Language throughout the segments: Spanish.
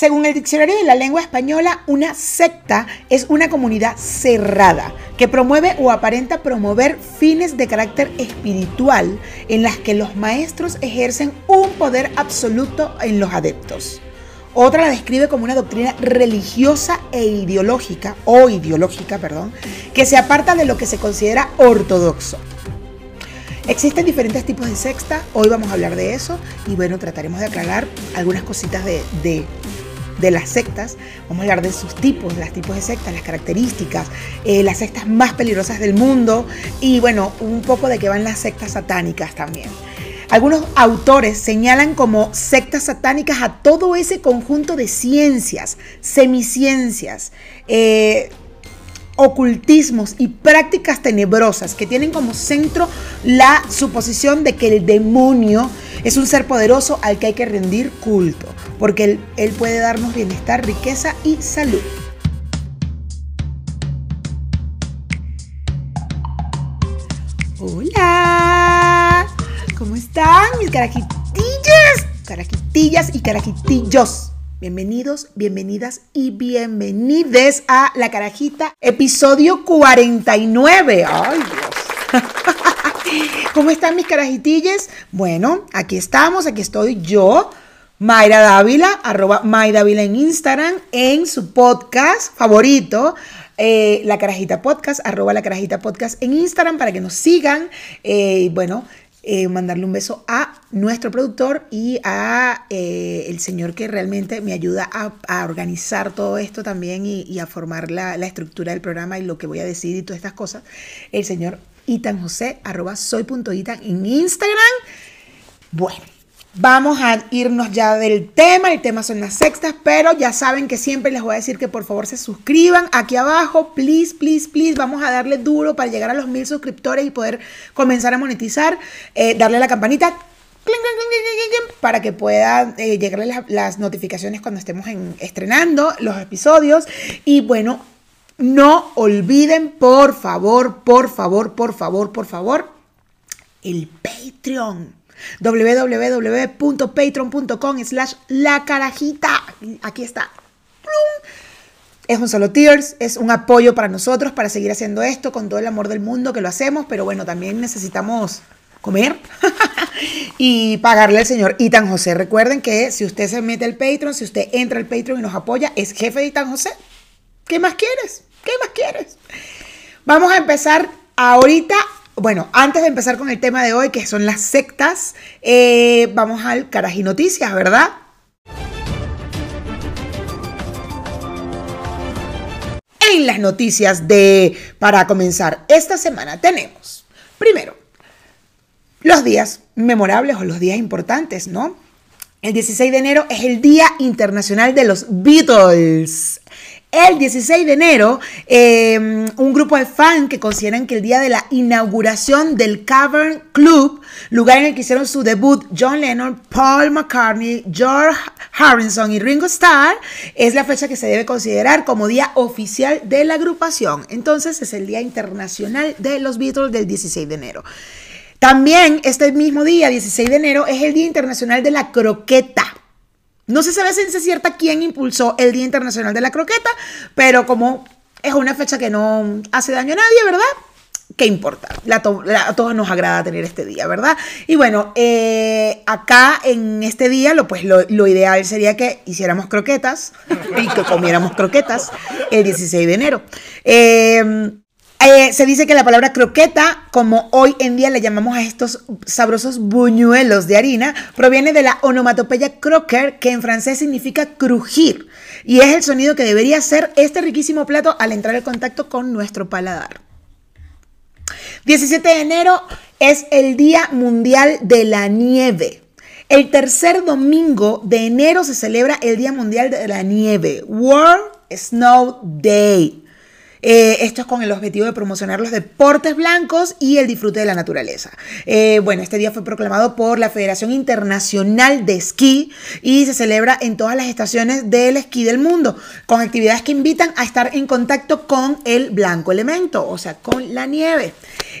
Según el diccionario de la lengua española, una secta es una comunidad cerrada que promueve o aparenta promover fines de carácter espiritual en las que los maestros ejercen un poder absoluto en los adeptos. Otra la describe como una doctrina religiosa e ideológica, o ideológica, perdón, que se aparta de lo que se considera ortodoxo. Existen diferentes tipos de secta, hoy vamos a hablar de eso y bueno, trataremos de aclarar algunas cositas de, de las sectas. Vamos a hablar de sus tipos, de los tipos de sectas, las características, eh, las sectas más peligrosas del mundo y bueno, un poco de qué van las sectas satánicas también. Algunos autores señalan como sectas satánicas a todo ese conjunto de ciencias, semiciencias, eh, ocultismos y prácticas tenebrosas que tienen como centro la suposición de que el demonio es un ser poderoso al que hay que rendir culto, porque él, puede darnos bienestar, riqueza y salud. Hola, ¿cómo están mis carajitillas? Carajitillas y carajitillos. Bienvenidos, bienvenidas y bienvenides a La Carajita, episodio 49. ¡Ay, Dios! ¿Cómo están mis carajitillas? Bueno, aquí estamos, aquí estoy yo, Mayra Dávila, arroba Mayra Dávila en Instagram, en su podcast favorito, eh, La Carajita Podcast, arroba La Carajita Podcast en Instagram para que nos sigan. Eh, bueno, eh, mandarle un beso a nuestro productor y a el señor que realmente me ayuda a, organizar todo esto también y, a formar la, la, estructura del programa y lo que voy a decir y todas estas cosas, el señor Itan José, arroba soy.itan en Instagram. Bueno, Vamos a irnos ya del tema, el tema son las sextas, pero ya saben que siempre les voy a decir que por favor se suscriban aquí abajo, please, please, please, vamos a darle duro para llegar a los mil suscriptores y poder comenzar a monetizar, eh, darle a la campanita para que puedan eh, llegarle las, las, notificaciones cuando estemos estrenando los episodios. Y bueno, no olviden por favor, por favor, por favor, por favor, el Patreon www.patreon.com slash la carajita. Aquí está. Es un solo tears, es un apoyo para nosotros para seguir haciendo esto con todo el amor del mundo que lo hacemos, pero bueno, también necesitamos comer y pagarle al señor Itan José. Recuerden que si usted se mete al Patreon, si usted entra al Patreon y nos apoya, es jefe de Itan José. ¿Qué más quieres? ¿Qué más quieres? Vamos a empezar ahorita bueno, antes de empezar con el tema de hoy, que son las sectas, eh, vamos al Carají Noticias, ¿verdad? En las noticias de, para comenzar esta semana, tenemos, primero, los días memorables o los días importantes, ¿no? El 16 de enero es el Día Internacional de los Beatles. El 16 de enero, em, un grupo de fans que consideran que el día de la inauguración del Cavern Club, lugar en el que hicieron su debut John Lennon, Paul McCartney, George Harrison y Ringo Starr, es la fecha que se debe considerar como día oficial de la agrupación. Entonces es el Día Internacional de los Beatles del 16 de enero. También este mismo día, 16 de enero, es el Día Internacional de la Croqueta. No se sabe ciencia cierta quién impulsó el Día Internacional de la Croqueta, pero como es una fecha que no hace daño a nadie, ¿verdad? ¿Qué importa? a todos nos agrada tener este día, ¿verdad? Y bueno, eh, acá en este día lo, pues, lo, ideal sería que hiciéramos croquetas y que comiéramos croquetas el 16 de enero. Eh, eh, se dice que la palabra croqueta, como hoy en día le llamamos a estos sabrosos buñuelos de harina, proviene de la onomatopeya croquer, que en francés significa crujir, y es el sonido que debería ser este riquísimo plato al entrar en contacto con nuestro paladar. 17 de enero es el Día Mundial de la Nieve. El tercer domingo de enero se celebra el Día Mundial de la Nieve, World Snow Day. Eh, esto es con el objetivo de promocionar los deportes blancos y el disfrute de la naturaleza. Eh, bueno, este día fue proclamado por la Federación Internacional de Esquí y se celebra en todas las estaciones del esquí del mundo, con actividades que invitan a estar en contacto con el blanco elemento, o sea, con la nieve.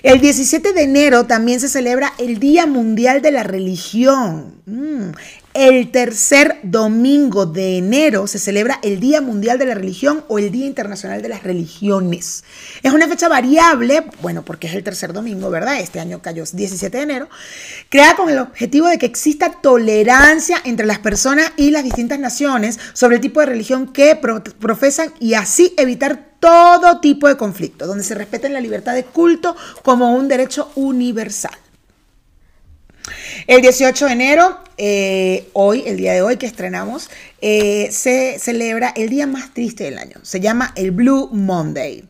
El 17 de enero también se celebra el Día Mundial de la Religión. Mm, el tercer domingo de enero se celebra el Día Mundial de la Religión o el Día Internacional de las Religiones. Es una fecha variable, bueno, porque es el tercer domingo, ¿verdad? Este año cayó 17 de enero, creada con el objetivo de que exista tolerancia entre las personas y las distintas naciones sobre el tipo de religión que profesan y así evitar todo tipo de conflicto, donde se respete la libertad de culto como un derecho universal. El 18 de enero, eh, hoy, el día de hoy que estrenamos, eh, se celebra el día más triste del año. Se llama el Blue Monday.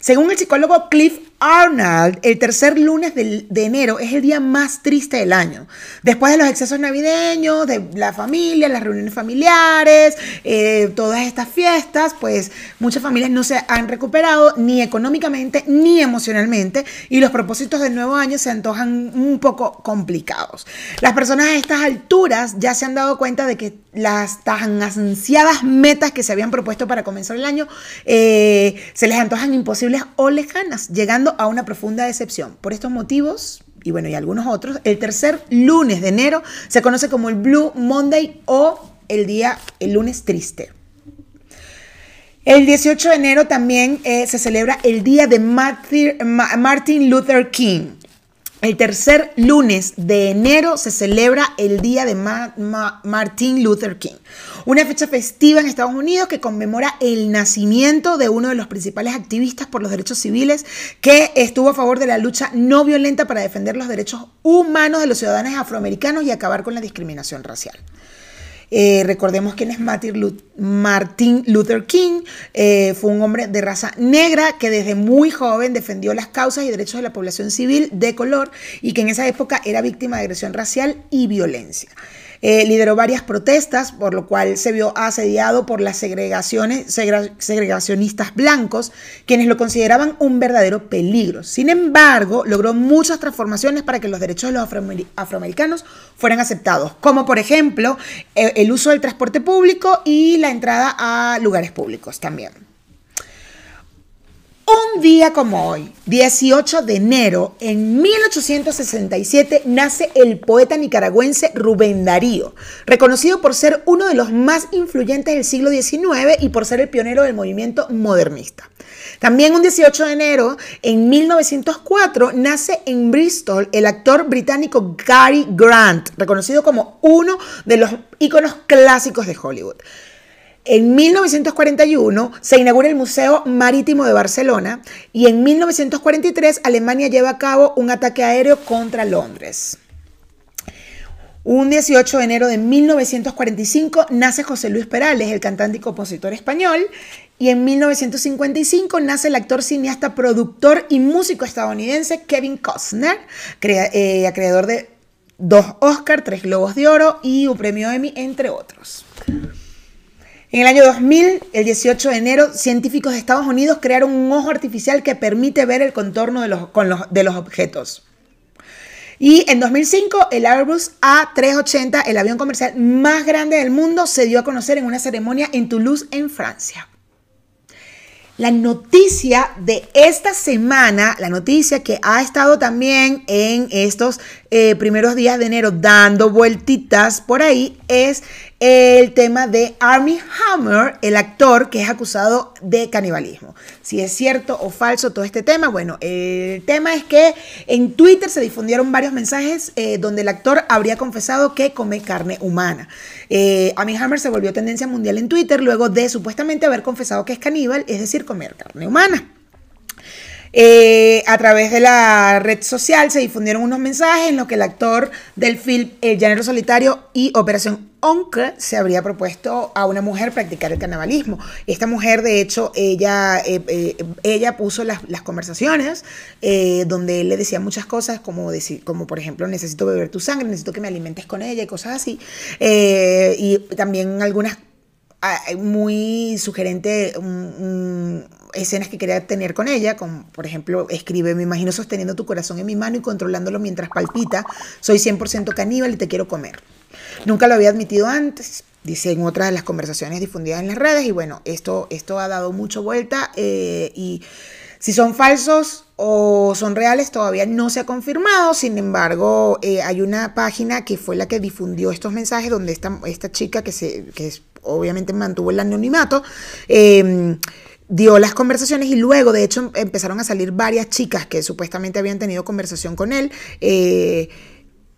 Según el psicólogo Cliff Arnold, el tercer lunes de, enero es el día más triste del año. Después de los excesos navideños, de la familia, las reuniones familiares, eh, todas estas fiestas, pues muchas familias no se han recuperado ni económicamente ni emocionalmente y los propósitos del nuevo año se antojan un poco complicados. Las personas a estas alturas ya se han dado cuenta de que las tan ansiadas metas que se habían propuesto para comenzar el año eh, se les antojan imposibles o lejanas, llegando a una profunda decepción. Por estos motivos, y bueno, y algunos otros, el tercer lunes de enero se conoce como el Blue Monday o el día, el lunes triste. El 18 de enero también eh, se celebra el día de Martin Luther King. El tercer lunes de enero se celebra el día de Martin Luther King, una fecha festiva en Estados Unidos que conmemora el nacimiento de uno de los principales activistas por los derechos civiles que estuvo a favor de la lucha no violenta para defender los derechos humanos de los ciudadanos afroamericanos y acabar con la discriminación racial. Eh, recordemos quién es Martin Luther King. Eh, fue un hombre de raza negra que desde muy joven defendió las causas y derechos de la población civil de color y que en esa época era víctima de agresión racial y violencia. Eh, lideró varias protestas, por lo cual se vio asediado por las segregaciones, segregacionistas blancos, quienes lo consideraban un verdadero peligro. Sin embargo, logró muchas transformaciones para que los derechos de los afroamericanos fueran aceptados, como por ejemplo eh, el uso del transporte público y la entrada a lugares públicos también. Un día como hoy, 18 de enero, en 1867, nace el poeta nicaragüense Rubén Darío, reconocido por ser uno de los más influyentes del siglo XIX y por ser el pionero del movimiento modernista. También un 18 de enero, en 1904, nace en Bristol el actor británico Gary Grant, reconocido como uno de los íconos clásicos de Hollywood. En 1941 se inaugura el Museo Marítimo de Barcelona y en 1943 Alemania lleva a cabo un ataque aéreo contra Londres. Un 18 de enero de 1945 nace José Luis Perales, el cantante y compositor español, y en 1955 nace el actor, cineasta, productor y músico estadounidense Kevin Costner, eh, creador de dos Oscar, tres Globos de Oro y un premio Emmy, entre otros. En el año 2000, el 18 de enero, científicos de Estados Unidos crearon un ojo artificial que permite ver el contorno de los, de los objetos. Y en 2005, el Airbus A380, el avión comercial más grande del mundo, se dio a conocer en una ceremonia en Toulouse, en Francia. La noticia de esta semana, la noticia que ha estado también en estos eh, primeros días de enero dando vueltitas por ahí, es el tema de Army Hammer, el actor que es acusado de canibalismo. Si es cierto o falso todo este tema, bueno, el tema es que en Twitter se difundieron varios mensajes eh, donde el actor habría confesado que come carne humana. Eh, Army Hammer se volvió tendencia mundial en Twitter luego de supuestamente haber confesado que es caníbal, es decir, comer carne humana. Eh, a través de la red social se difundieron unos mensajes en los que el actor del film El Llanero Solitario y Operación Oncle se habría propuesto a una mujer practicar el canibalismo. Esta mujer, de hecho, ella, eh, eh, ella puso las, conversaciones donde él le decía muchas cosas, como, decir, como por ejemplo, necesito beber tu sangre, necesito que me alimentes con ella y cosas así. y también algunas muy sugerente escenas que quería tener con ella, como por ejemplo, escribe, me imagino sosteniendo tu corazón en mi mano y controlándolo mientras palpita, soy 100% caníbal y te quiero comer. Nunca lo había admitido antes, dice en otras de las conversaciones difundidas en las redes, y bueno, esto, esto ha dado mucha vuelta eh, y si son falsos o son reales todavía no se ha confirmado. Sin embargo, eh, hay una página que fue la que difundió estos mensajes donde esta, esta chica que, se, que obviamente mantuvo el anonimato. Em, dio las conversaciones y luego, de hecho, empezaron a salir varias chicas que supuestamente habían tenido conversación con él. Eh,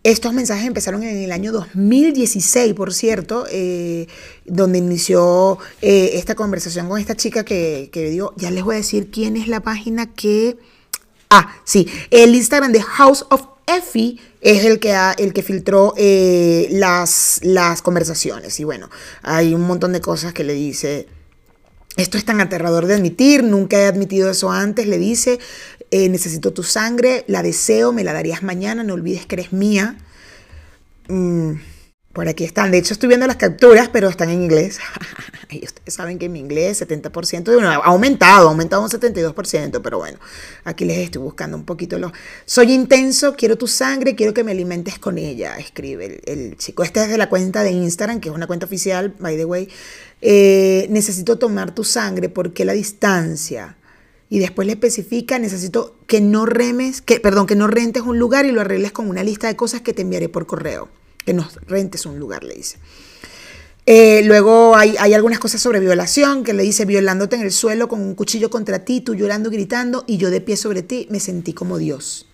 estos mensajes empezaron en el año 2016, por cierto, eh, donde inició eh, esta conversación con esta chica que, que dio, ya les voy a decir quién es la página que... Ah, sí, el Instagram de House of Effie es el que, ha, el que filtró eh, las, las conversaciones. Y bueno, hay un montón de cosas que le dice esto es tan aterrador de admitir, nunca he admitido eso antes, le dice, eh, necesito tu sangre, la deseo, me la darías mañana, no olvides que eres mía. Mm, por aquí están, de hecho estoy viendo las capturas, pero están en inglés. y ustedes saben que mi inglés 70%, ha aumentado, ha aumentado un 72%, pero bueno, aquí les estoy buscando un poquito los... Soy intenso, quiero tu sangre, quiero que me alimentes con ella, escribe el, el chico. Este es de la cuenta de Instagram, que es una cuenta oficial, by the way. Eh, necesito tomar tu sangre porque la distancia. Y después le especifica, necesito que no remes, que, perdón, que no rentes un lugar y lo arregles con una lista de cosas que te enviaré por correo. Que no rentes un lugar, le dice. Eh, luego hay, hay, algunas cosas sobre violación, que le dice, violándote en el suelo con un cuchillo contra ti, tú llorando, gritando, y yo de pie sobre ti, me sentí como Dios.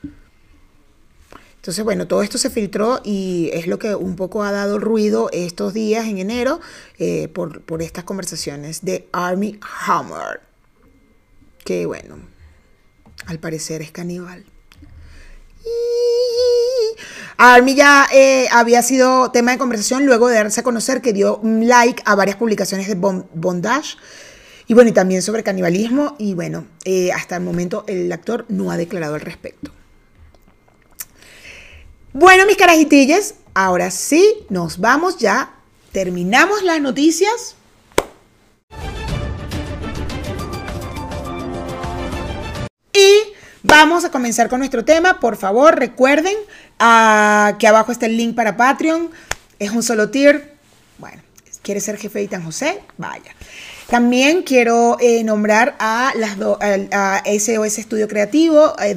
Entonces, bueno, todo esto se filtró y es lo que un poco ha dado ruido estos días en enero eh, por, por, estas conversaciones de Army Hammer. Que bueno, al parecer es caníbal. Army ya eh, había sido tema de conversación luego de darse a conocer que dio un like a varias publicaciones de bondage. Y bueno, y también sobre canibalismo. Y bueno, eh, hasta el momento el actor no ha declarado al respecto. Bueno, mis carajitillas, ahora sí, nos vamos ya. Terminamos las noticias. Y vamos a comenzar con nuestro tema. Por favor, recuerden uh, que abajo está el link para Patreon. Es un solo tier. Bueno, ¿quiere ser jefe de Tan José? Vaya. También quiero eh, nombrar a, las a SOS Estudio Creativo, eh,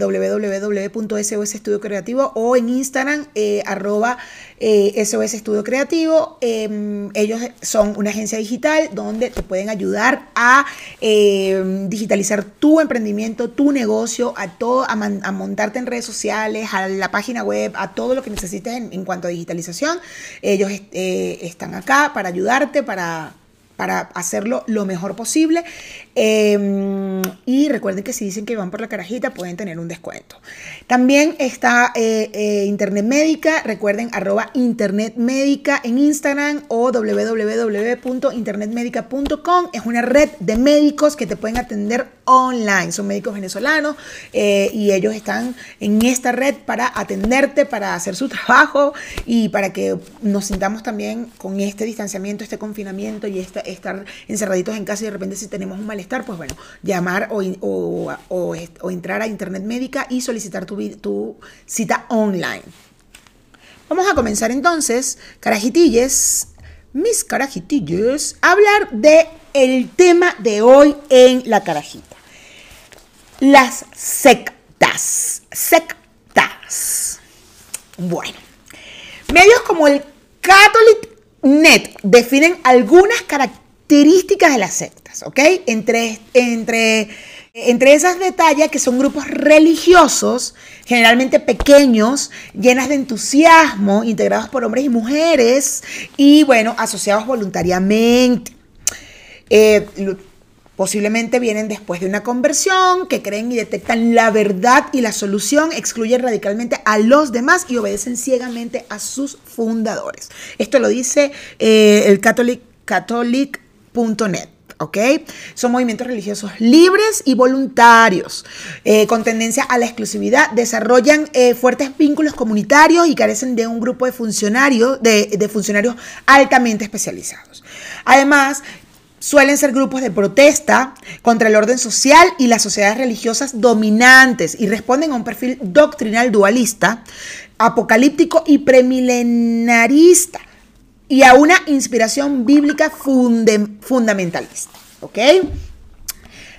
Creativo o en Instagram, eh, arroba SOS Estudio Creativo. Em, ellos son una agencia digital donde te pueden ayudar a em, digitalizar tu emprendimiento, tu negocio, a todo, a, montarte en redes sociales, a la página web, a todo lo que necesites en, en cuanto a digitalización. Ellos están acá para ayudarte, para para hacerlo lo mejor posible. Em, y recuerden que si dicen que van por la carajita pueden tener un descuento. También está eh, eh, Internet Médica, recuerden arroba Internet Médica en Instagram o www.internetmedica.com. Es una red de médicos que te pueden atender online. Son médicos venezolanos eh, y ellos están en esta red para atenderte, para hacer su trabajo y para que nos sintamos también con este distanciamiento, este confinamiento y esta estar encerraditos en casa y de repente si tenemos un malestar, pues bueno, llamar o, entrar a Internet Médica y solicitar tu, tu cita online. Vamos a comenzar entonces, carajitilles, mis carajitillos, a hablar de el tema de hoy en la carajita. Las sectas. Sectas. Bueno, medios como el Catholic Net definen algunas características de las sectas, ¿ok? Entre, entre, entre esas detalles que son grupos religiosos, generalmente pequeños, llenas de entusiasmo, integrados por hombres y mujeres y, bueno, asociados voluntariamente. Eh, posiblemente vienen después de una conversión, que creen y detectan la verdad y la solución, excluyen radicalmente a los demás y obedecen ciegamente a sus fundadores. Esto lo dice eh, el Catholic, Catholic .net. ¿ok? Son movimientos religiosos libres y voluntarios, eh, con tendencia a la exclusividad, desarrollan eh, fuertes vínculos comunitarios y carecen de un grupo de funcionarios, de, funcionarios altamente especializados. Además, suelen ser grupos de protesta contra el orden social y las sociedades religiosas dominantes y responden a un perfil doctrinal dualista, apocalíptico y premilenarista y a una inspiración bíblica fundamentalista.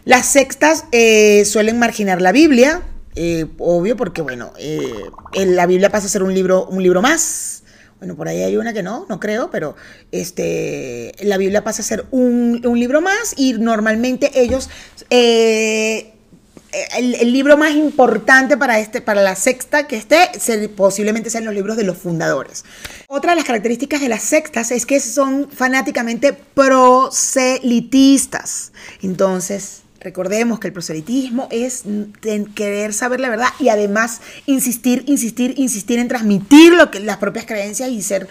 Las sextas eh, suelen marginar la Biblia, Eh, obvio, porque bueno, eh, la Biblia pasa a ser un libro, un libro más. Bueno, por ahí hay una que no, no creo, pero este, la Biblia pasa a ser un, libro más y normalmente ellos eh, el, libro más importante para, este, para la sexta que esté, posiblemente sean los libros de los fundadores. Otra de las características de las sextas es que son fanáticamente proselitistas. Entonces, Recordemos que el proselitismo es querer saber la verdad y además insistir, insistir, insistir en transmitir lo que, las propias creencias y ser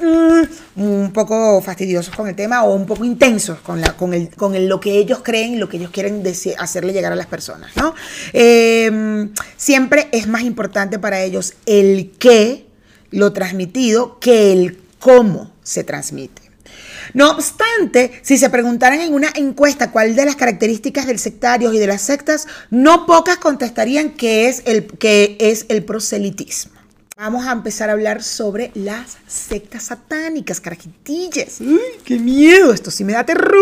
mm, un poco fastidiosos con el tema o un poco intensos con, la, con, el, con lo que ellos creen y lo que ellos quieren hacerle llegar a las personas. ¿no? Em, siempre es más importante para ellos el qué, lo transmitido, que el cómo se transmite. No obstante, si se preguntaran en una encuesta cuál de las características del sectario y de las sectas, no pocas contestarían que es el, que es el proselitismo. Vamos a empezar a hablar sobre las sectas satánicas, carajitillas. ¡Uy, qué miedo! Esto sí me da terror.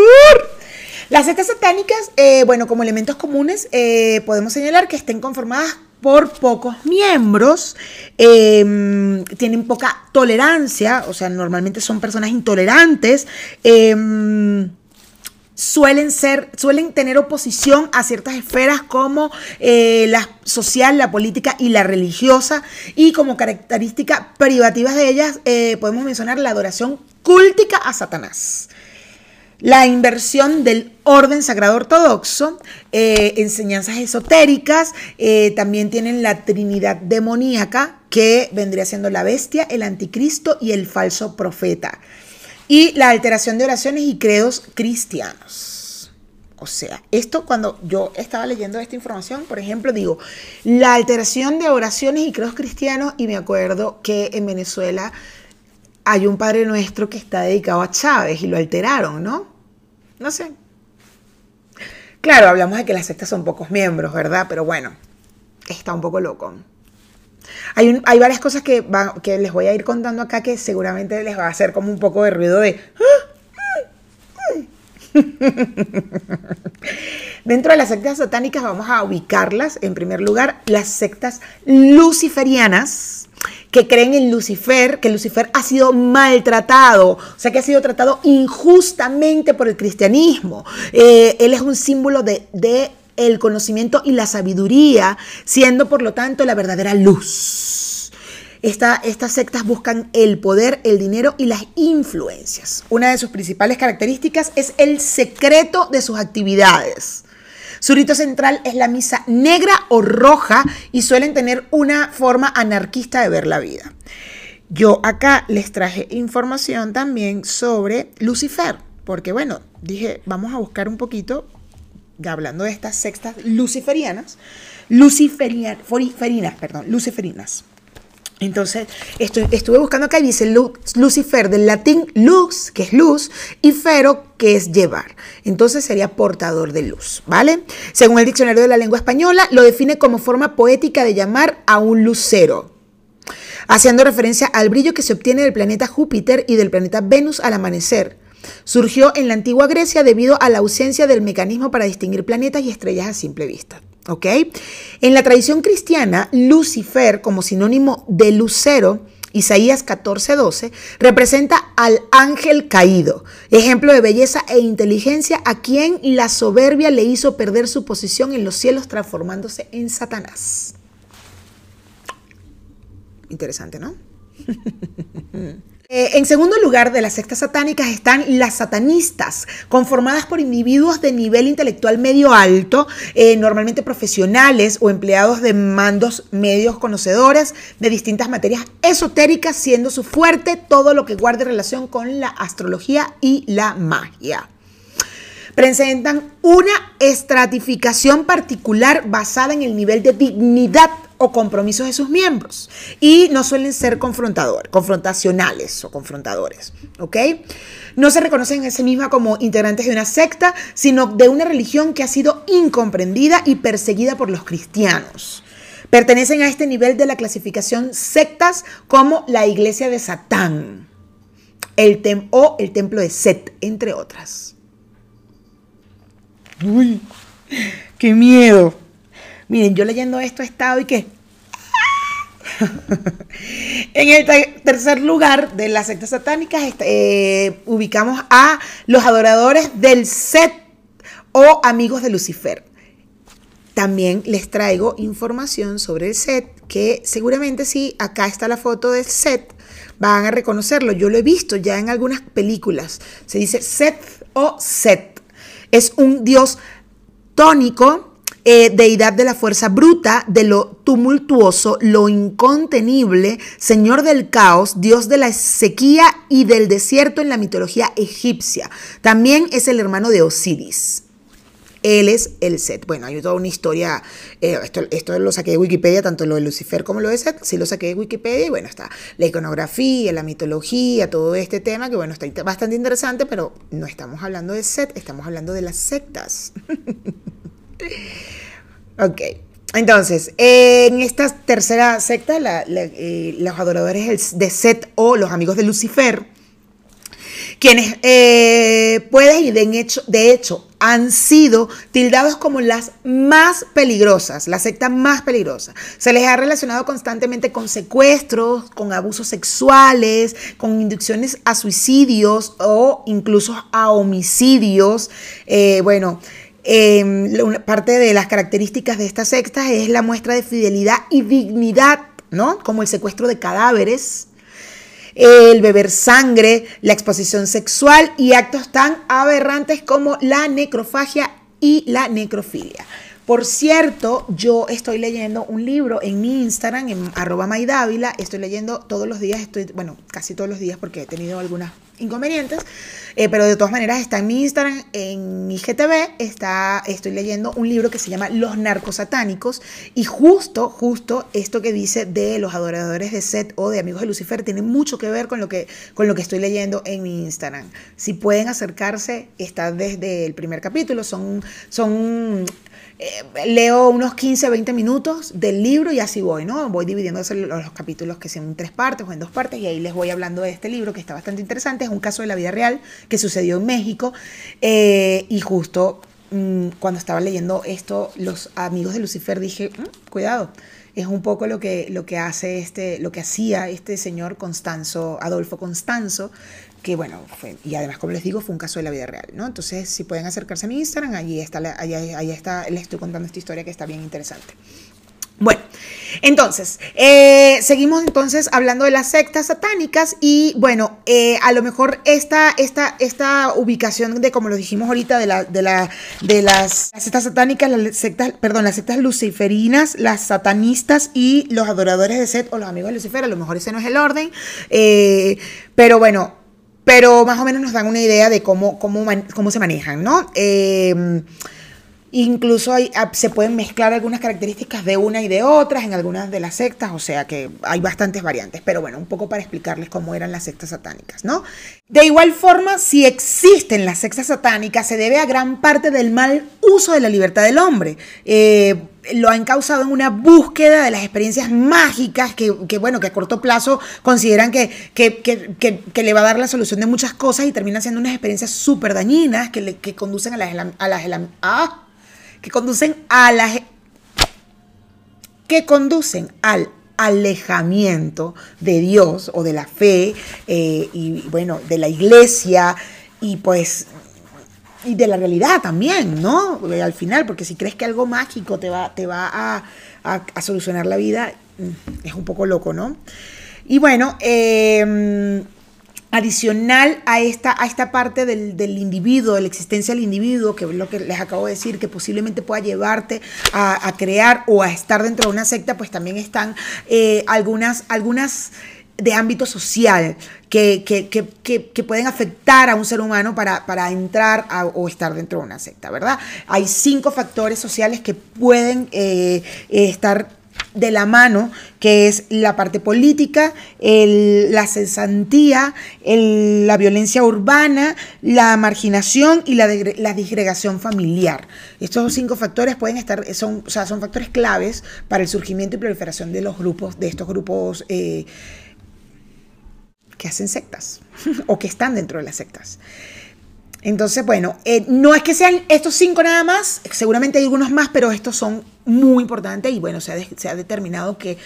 Las sectas satánicas, eh, bueno, como elementos comunes, eh, podemos señalar que estén conformadas por pocos miembros, em, tienen poca tolerancia, o sea, normalmente son personas intolerantes. Em, suelen ser, suelen tener oposición a ciertas esferas como eh, la social, la política y la religiosa. Y como característica privativas de ellas, eh, podemos mencionar la adoración cúltica a Satanás la inversión del orden sagrado ortodoxo, eh, enseñanzas esotéricas, eh, también tienen la trinidad demoníaca, que vendría siendo la bestia, el anticristo y el falso profeta. Y la alteración de oraciones y credos cristianos. O sea, esto cuando yo estaba leyendo esta información, por ejemplo, digo, la alteración de oraciones y credos cristianos, y me acuerdo que en Venezuela hay un Padre Nuestro que está dedicado a Chávez y lo alteraron, ¿no? No sé. Claro, hablamos de que las sectas son pocos miembros, ¿verdad? Pero bueno, está un poco loco. Hay, hay varias cosas que, que les voy a ir contando acá que seguramente les va a hacer como un poco de ruido de... Dentro de las sectas satánicas vamos a ubicarlas, en primer lugar, las sectas luciferianas, que creen en Lucifer, que Lucifer ha sido maltratado, o sea, que ha sido tratado injustamente por el cristianismo. Eh, él es un símbolo de, el conocimiento y la sabiduría, siendo por lo tanto la verdadera luz. estas sectas buscan el poder, el dinero y las influencias. Una de sus principales características es el secreto de sus actividades. Su rito central es la misa negra o roja y suelen tener una forma anarquista de ver la vida. Yo acá les traje información también sobre Lucifer, porque bueno, dije, vamos a buscar un poquito, hablando de estas sextas luciferianas, luciferinas, perdón, luciferinas. Entonces, estuve buscando acá y dice Lucifer, del latín lux, que es luz, y fero, que es llevar. Entonces sería portador de luz, ¿vale? Según el diccionario de la lengua española, lo define como forma poética de llamar a un lucero, haciendo referencia al brillo que se obtiene del planeta Júpiter y del planeta Venus al amanecer. Surgió en la antigua Grecia debido a la ausencia del mecanismo para distinguir planetas y estrellas a simple vista. ¿Ok? En la tradición cristiana, Lucifer, como sinónimo de lucero, Isaías 14:12, representa al ángel caído, ejemplo de belleza e inteligencia a quien la soberbia le hizo perder su posición en los cielos transformándose en Satanás. Interesante, ¿no? Eh, en segundo lugar de las sectas satánicas están las satanistas, conformadas por individuos de nivel intelectual medio alto, eh, normalmente profesionales o empleados de mandos medios conocedores de distintas materias esotéricas, siendo su fuerte todo lo que guarde relación con la astrología y la magia. Presentan una estratificación particular basada en el nivel de dignidad o compromisos de sus miembros y no suelen ser confrontadores, confrontacionales o confrontadores, ¿ok? No se reconocen en sí misma como integrantes de una secta, sino de una religión que ha sido incomprendida y perseguida por los cristianos. Pertenecen a este nivel de la clasificación sectas como la iglesia de Satán el o el templo de Set, entre otras. Uy, qué miedo. Miren, yo leyendo esto he estado y que... en el tercer lugar de las sectas satánicas eh, ubicamos a los adoradores del Set o amigos de Lucifer. También les traigo información sobre el set, que seguramente si acá está la foto del set, van a reconocerlo. Yo lo he visto ya en algunas películas. Se dice Set o Set. Es un dios tónico, eh, deidad de la fuerza bruta, de lo tumultuoso, lo incontenible, señor del caos, dios de la sequía y del desierto en la mitología egipcia. También es el hermano de Osiris. Él es el Set. Bueno, hay toda una historia, eh, esto, lo saqué de Wikipedia, tanto lo de Lucifer como lo de Set, sí lo saqué de Wikipedia y bueno, está la iconografía, la mitología, todo este tema que bueno, está bastante interesante, pero no estamos hablando de Set, estamos hablando de las sectas. ok. Entonces, en esta tercera secta, eh, los adoradores de Set o los amigos de Lucifer, quienes eh, pueden y de hecho, de hecho han sido tildados como las más peligrosas, la secta más peligrosa. Se les ha relacionado constantemente con secuestros, con abusos sexuales, con inducciones a suicidios o incluso a homicidios. Eh, bueno, em, parte de las características de esta secta es la muestra de fidelidad y dignidad, ¿no? Como el secuestro de cadáveres, el beber sangre, la exposición sexual y actos tan aberrantes como la necrofagia y la necrofilia. Por cierto, yo estoy leyendo un libro en mi Instagram, en arroba maidávila, estoy leyendo todos los días, estoy, bueno, casi todos los días porque he tenido algunas inconvenientes, eh, pero de todas maneras está en mi Instagram, en mi GTV, está, estoy leyendo un libro que se llama Los narcos satánicos y justo, justo esto que dice de los adoradores de Set o de amigos de Lucifer tiene mucho que ver con lo que, con lo que estoy leyendo en mi Instagram. Si pueden acercarse, está desde el primer capítulo, son, son eh, leo unos 15, 20 minutos del libro y así voy, ¿no? Voy dividiendo los, capítulos que sean en tres partes o en dos partes y ahí les voy hablando de este libro que está bastante interesante. Es un caso de la vida real que sucedió en México eh, y justo mm, cuando estaba leyendo esto, los amigos de Lucifer dije, mm, cuidado. Es un poco lo que, lo que hace este, lo que hacía este señor Constanzo, Adolfo Constanzo, que bueno, y además, como les digo, fue un caso de la vida real, ¿no? Entonces, si pueden acercarse a mi Instagram, allí está, allí, está, les estoy contando esta historia que está bien interesante. Bueno, entonces, eh, seguimos entonces hablando de las sectas satánicas y bueno, eh, a lo mejor esta, esta, esta ubicación de, como lo dijimos ahorita, de, la, de, la, de las, sectas satánicas, las sectas, perdón, las sectas luciferinas, las satanistas y los adoradores de Set o los amigos de Lucifer, a lo mejor ese no es el orden, eh, pero bueno, pero más o menos nos dan una idea de cómo, cómo, cómo se manejan, ¿no? Incluso ah, se pueden mezclar algunas características de una y de otras en algunas de las sectas, o sea que hay bastantes variantes, pero bueno, un poco para explicarles cómo eran las sectas satánicas, ¿no? De igual forma, si existen las sectas satánicas, se debe a gran parte del mal uso de la libertad del hombre. Eh, lo han causado en una búsqueda de las experiencias mágicas que, bueno, que a corto plazo consideran que, le va a dar la solución de muchas cosas y terminan siendo unas experiencias súper dañinas que, conducen a las... A ah, que conducen a las... que conducen al alejamiento de Dios o de la fe eh, y bueno, de la iglesia y pues y de la realidad también, ¿no? Al final, porque si crees que algo mágico te va, te va a, solucionar la vida, mm, es un poco loco, ¿no? Y bueno, em, adicional a esta, a esta parte del, individuo, de la existencia del individuo, que es lo que les acabo de decir, que posiblemente pueda llevarte a, crear o a estar dentro de una secta, pues también están eh, algunas, algunas de ámbito social que, pueden afectar a un ser humano para, para entrar o estar dentro de una secta, ¿verdad? Hay cinco factores sociales que pueden eh, estar de la mano, que es la parte política, la cesantía, la violencia urbana, la marginación y la, disgregación familiar. Estos cinco factores pueden estar, son, o sea, son factores claves para el surgimiento y proliferación de los grupos, de estos grupos eh, que hacen sectas o que están dentro de las sectas. Entonces, bueno, eh, no es que sean estos cinco nada más, seguramente hay algunos más, pero estos son muy importantes y bueno, se ha, se ha determinado que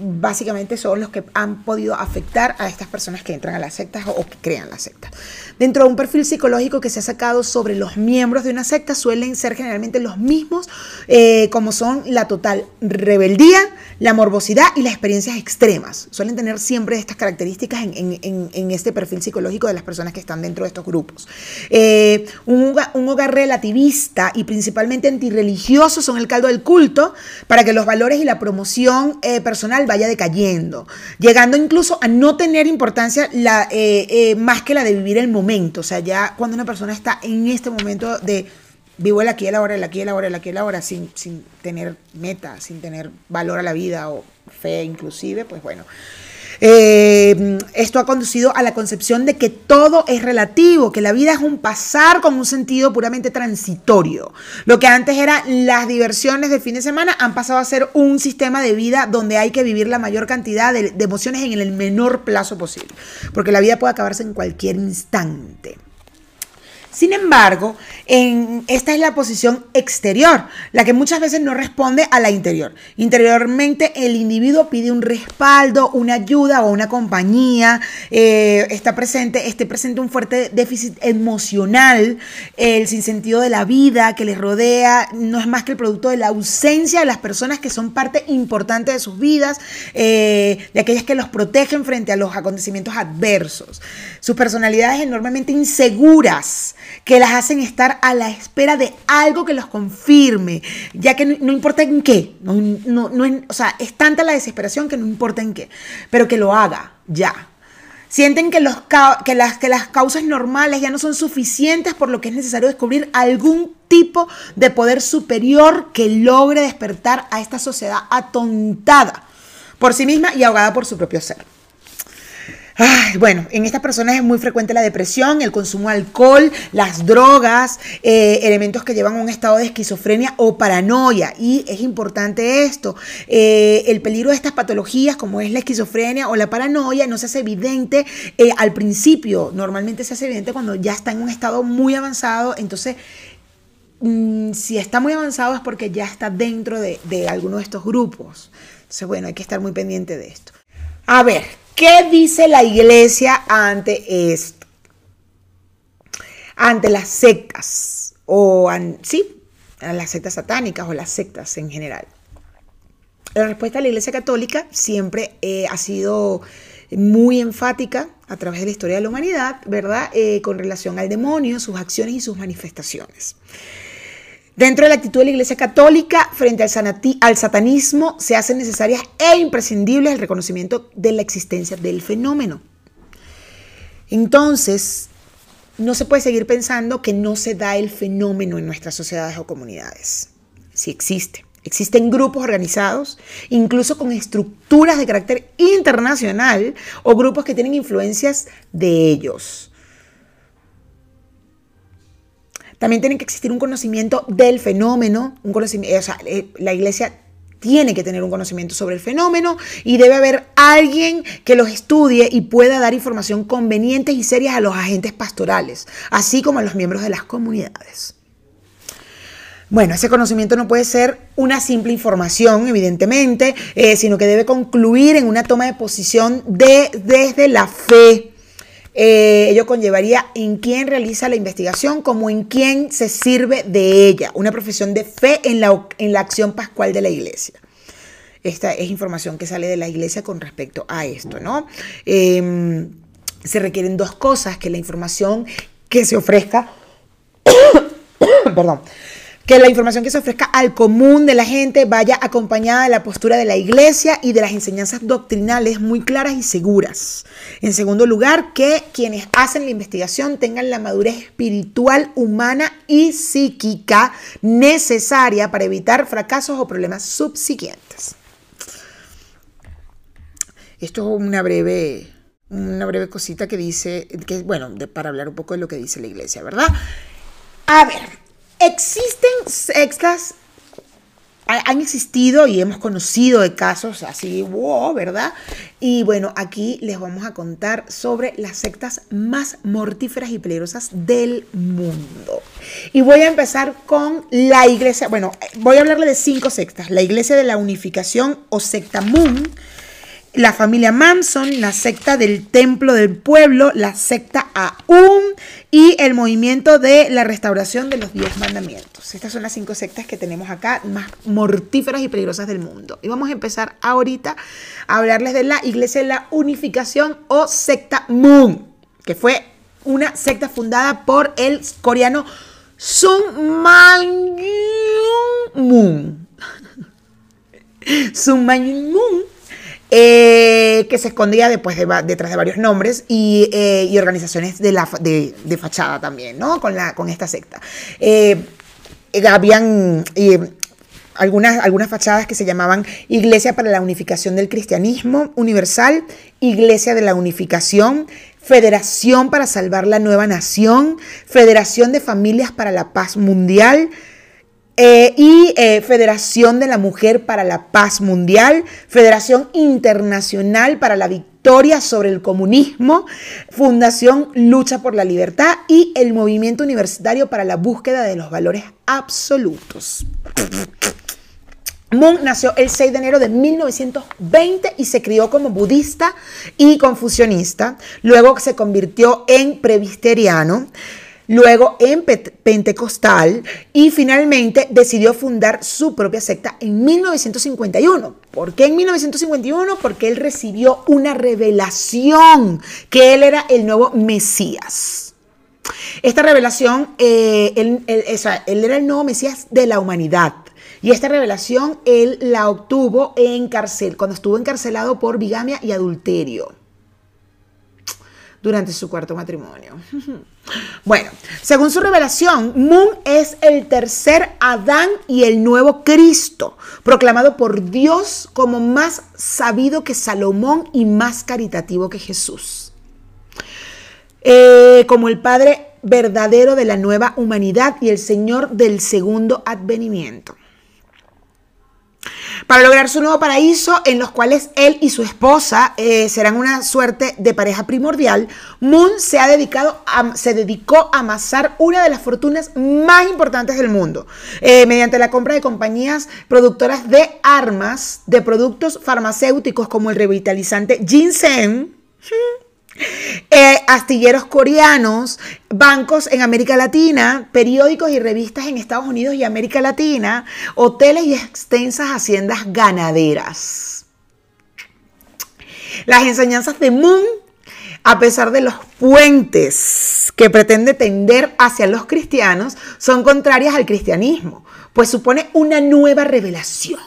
básicamente son los que han podido afectar a estas personas que entran a las sectas o que crean las sectas. Dentro de un perfil psicológico que se ha sacado sobre los miembros de una secta suelen ser generalmente los mismos, eh, como son la total rebeldía, la morbosidad y las experiencias extremas. Suelen tener siempre estas características en, este perfil psicológico de las personas que están dentro de estos grupos. Eh, un, hogar, relativista y principalmente antirreligioso son el caldo del culto para que los valores y la promoción eh, personal vaya decayendo, llegando incluso a no tener importancia más que la de vivir el momento. O sea, ya cuando una persona está en este momento de vivo el aquí el ahora, el aquí el ahora, el aquí el ahora, sin, sin tener meta, sin tener valor a la vida o fe inclusive, pues bueno. Eh, esto ha conducido a la concepción de que todo es relativo, que la vida es un pasar con un sentido puramente transitorio. Lo que antes eran las diversiones de fin de semana han pasado a ser un sistema de vida donde hay que vivir la mayor cantidad de, de emociones en el menor plazo posible, porque la vida puede acabarse en cualquier instante. Sin embargo, esta es la posición exterior, la que muchas veces no responde a la interior. Interiormente el individuo pide un respaldo, una ayuda o una compañía, eh, está presente, esté presente un fuerte déficit emocional, el sinsentido de la vida que les rodea, no es más que el producto de la ausencia de las personas que son parte importante de sus vidas, eh, de aquellas que los protegen frente a los acontecimientos adversos. Sus personalidades enormemente inseguras que las hacen estar a la espera de algo que los confirme, ya que no, importa en qué, no, no, o sea, es tanta la desesperación que no importa en qué, pero que lo haga ya. Sienten que, los, que, las, que las causas normales ya no son suficientes, por lo que es necesario descubrir algún tipo de poder superior que logre despertar a esta sociedad atontada por sí misma y ahogada por su propio ser bueno, en estas personas es muy frecuente la depresión, el consumo de alcohol, las drogas, eh, elementos que llevan a un estado de esquizofrenia o paranoia. Y es importante esto, eh, el peligro de estas patologías como es la esquizofrenia o la paranoia no se hace evidente eh, al principio, normalmente se hace evidente cuando ya está en un estado muy avanzado, entonces mm, si está muy avanzado es porque ya está dentro de, de alguno de estos grupos. Entonces, bueno, hay que estar muy pendiente de esto. A ver, ¿Qué dice la iglesia ante esto? Ante las sectas, o sí, las sectas satánicas o las sectas en general. La respuesta de la iglesia católica siempre eh, ha sido muy enfática a través de la historia de la humanidad, ¿verdad? Eh, con relación al demonio, sus acciones y sus manifestaciones. Dentro de la actitud de la Iglesia Católica frente al, satanismo se hace necesarias e imprescindibles el reconocimiento de la existencia del fenómeno. Entonces, no se puede seguir pensando que no se da el fenómeno en nuestras sociedades o comunidades. Sí existe. Existen grupos organizados, incluso con estructuras de carácter internacional o grupos que tienen influencias de ellos. También tiene que existir un conocimiento del fenómeno, un conocimiento, o sea, eh, la iglesia tiene que tener un conocimiento sobre el fenómeno y debe haber alguien que los estudie y pueda dar información conveniente y seria a los agentes pastorales, así como a los miembros de las comunidades. Bueno, ese conocimiento no puede ser una simple información, evidentemente, eh, sino que debe concluir en una toma de posición de, desde la fe, eh, ello conllevaría en quién realiza la investigación como en quién se sirve de ella, una profesión de fe en la, en la acción pascual de la iglesia. Esta es información que sale de la iglesia con respecto a esto, ¿no? Em, se requieren dos cosas, que la información que se ofrezca, perdón, que la información que se ofrezca al común de la gente vaya acompañada de la postura de la iglesia y de las enseñanzas doctrinales muy claras y seguras. En segundo lugar, que quienes hacen la investigación tengan la madurez espiritual, humana y psíquica necesaria para evitar fracasos o problemas subsiguientes. Esto es una breve, una breve cosita que dice, que, bueno, para hablar un poco de lo que dice la iglesia, ¿verdad? A ver, Existen sectas han existido y hemos conocido de casos así, wow, ¿verdad? Y bueno, aquí les vamos a contar sobre las sectas más mortíferas y peligrosas del mundo. Y voy a empezar con la iglesia, bueno, voy a hablarle de cinco sectas. La iglesia de la unificación o secta Moon la familia Manson, la secta del Templo del Pueblo, la secta Aum y el movimiento de la restauración de los diez mandamientos. Estas son las cinco sectas que tenemos acá, más mortíferas y peligrosas del mundo. Y vamos a empezar ahorita a hablarles de la Iglesia de la Unificación o secta Moon, que fue una secta fundada por el coreano Sun Man Moon. Sun Man Moon eh, que se escondía después detrás de varios nombres y, eh, organizaciones de, fachada también, ¿no? Con, esta secta. Eh, habían algunas fachadas que se llamaban Iglesia para la Unificación del Cristianismo Universal, Iglesia de la Unificación, Federación para Salvar la Nueva Nación, Federación de Familias para la Paz Mundial, eh, y eh, Federación de la Mujer para la Paz Mundial, Federación Internacional para la Victoria sobre el Comunismo, Fundación Lucha por la Libertad y el Movimiento Universitario para la Búsqueda de los Valores Absolutos. Moon nació el 6 de enero de 1920 y se crió como budista y confucionista. Luego se convirtió en presbiteriano luego en pentecostal y finalmente decidió fundar su propia secta en 1951. ¿Por qué en 1951? Porque él recibió una revelación que él era el nuevo Mesías. Esta revelación, eh, él, era el nuevo Mesías de la humanidad. Y esta revelación él la obtuvo en cárcel, cuando estuvo encarcelado por bigamia y adulterio durante su cuarto matrimonio. Bueno, según su revelación, Moon es el tercer Adán y el nuevo Cristo, proclamado por Dios como más sabido que Salomón y más caritativo que Jesús. Eh, como el Padre verdadero de la nueva humanidad y el Señor del segundo advenimiento para lograr su nuevo paraíso en los cuales él y su esposa eh, serán una suerte de pareja primordial, Moon se, ha dedicado se dedicó a amasar una de las fortunas más importantes del mundo eh, mediante la compra de compañías productoras de armas, de productos farmacéuticos como el revitalizante ginseng. Eh, astilleros coreanos, bancos en América Latina, periódicos y revistas en Estados Unidos y América Latina, hoteles y extensas haciendas ganaderas. Las enseñanzas de Moon, a pesar de los puentes que pretende tender hacia los cristianos, son contrarias al cristianismo, pues supone una nueva revelación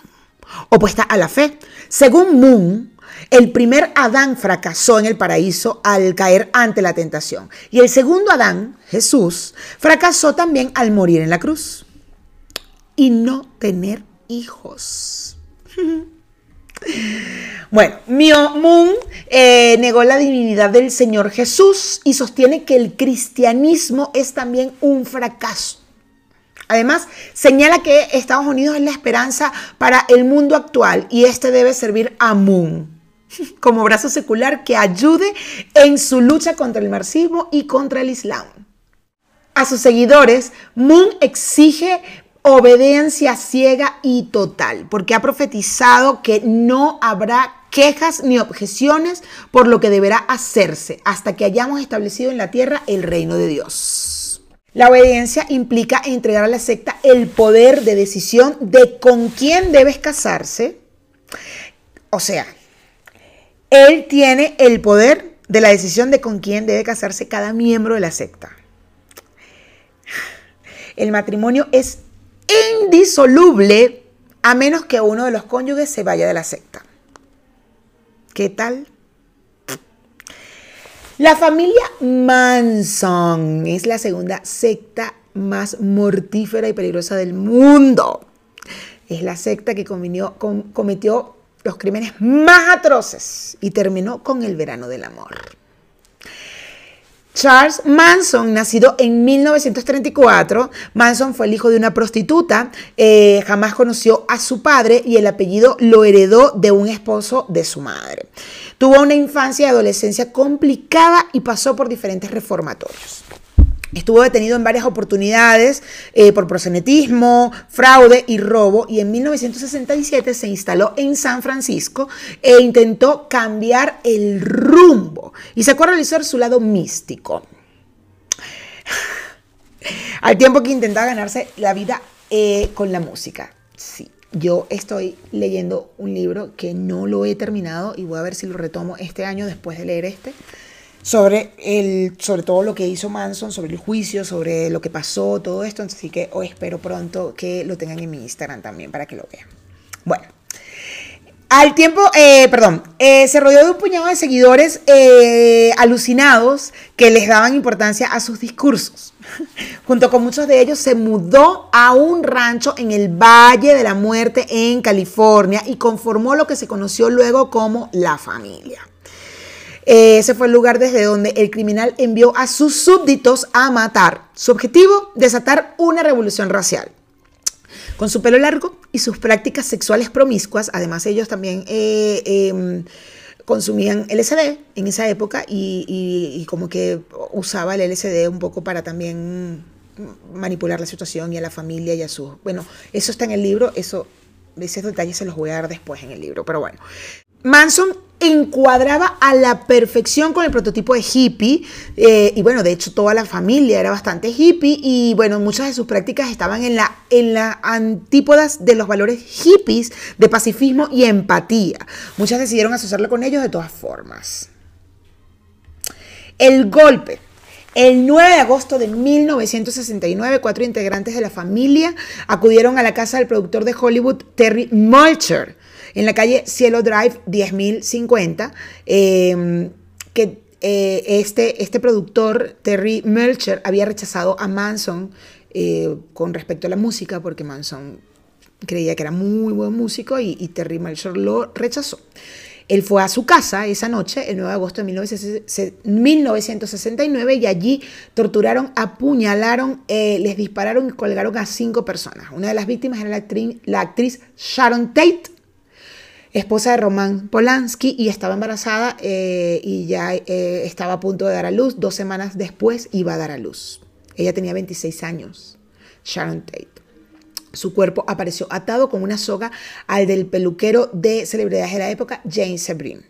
opuesta a la fe. Según Moon, el primer Adán fracasó en el paraíso al caer ante la tentación. Y el segundo Adán, Jesús, fracasó también al morir en la cruz. Y no tener hijos. Bueno, Mio Moon eh, negó la divinidad del Señor Jesús y sostiene que el cristianismo es también un fracaso. Además, señala que Estados Unidos es la esperanza para el mundo actual y este debe servir a Moon como brazo secular que ayude en su lucha contra el marxismo y contra el islam. A sus seguidores, Moon exige obediencia ciega y total, porque ha profetizado que no habrá quejas ni objeciones por lo que deberá hacerse hasta que hayamos establecido en la tierra el reino de Dios. La obediencia implica entregar a la secta el poder de decisión de con quién debes casarse, o sea, él tiene el poder de la decisión de con quién debe casarse cada miembro de la secta. El matrimonio es indisoluble a menos que uno de los cónyuges se vaya de la secta. ¿Qué tal? La familia Manson es la segunda secta más mortífera y peligrosa del mundo. Es la secta que cometió los crímenes más atroces y terminó con el verano del amor. Charles Manson, nacido en 1934, Manson fue el hijo de una prostituta, eh, jamás conoció a su padre y el apellido lo heredó de un esposo de su madre. Tuvo una infancia y adolescencia complicada y pasó por diferentes reformatorios. Estuvo detenido en varias oportunidades eh, por prosenetismo, fraude y robo y en 1967 se instaló en San Francisco e intentó cambiar el rumbo y sacó a realizar su lado místico. Al tiempo que intentaba ganarse la vida eh, con la música. Sí, yo estoy leyendo un libro que no lo he terminado y voy a ver si lo retomo este año después de leer este sobre, el, sobre todo lo que hizo Manson, sobre el juicio, sobre lo que pasó, todo esto. Así que hoy espero pronto que lo tengan en mi Instagram también para que lo vean. Bueno. Al tiempo, eh, perdón, eh, se rodeó de un puñado de seguidores eh, alucinados que les daban importancia a sus discursos. Junto con muchos de ellos se mudó a un rancho en el Valle de la Muerte en California y conformó lo que se conoció luego como la familia. Ese fue el lugar desde donde el criminal envió a sus súbditos a matar. Su objetivo, desatar una revolución racial. Con su pelo largo y sus prácticas sexuales promiscuas, además ellos también eh, em, consumían LSD en esa época y, como que usaba el LSD un poco para también manipular la situación y a la familia y a sus... Bueno, eso está en el libro, eso, esos detalles se los voy a dar después en el libro, pero bueno. Manson encuadraba a la perfección con el prototipo de hippie eh, y bueno, de hecho toda la familia era bastante hippie y bueno, muchas de sus prácticas estaban en la, en la antípodas de los valores hippies de pacifismo y empatía. Muchas decidieron asociarlo con ellos de todas formas. El golpe. El 9 de agosto de 1969, cuatro integrantes de la familia acudieron a la casa del productor de Hollywood, Terry Mulcher en la calle Cielo Drive 10050, em, que eh, este, este productor, Terry Melcher, había rechazado a Manson eh, con respecto a la música, porque Manson creía que era muy buen músico y, Terry Melcher lo rechazó. Él fue a su casa esa noche, el 9 de agosto de 1969, y allí torturaron, apuñalaron, eh, les dispararon y colgaron a cinco personas. Una de las víctimas era la actriz Sharon Tate, esposa de Roman Polanski y estaba embarazada eh, y ya eh, estaba a punto de dar a luz. Dos semanas después iba a dar a luz. Ella tenía 26 años, Sharon Tate. Su cuerpo apareció atado con una soga al del peluquero de celebridades de la época, James Sebrin.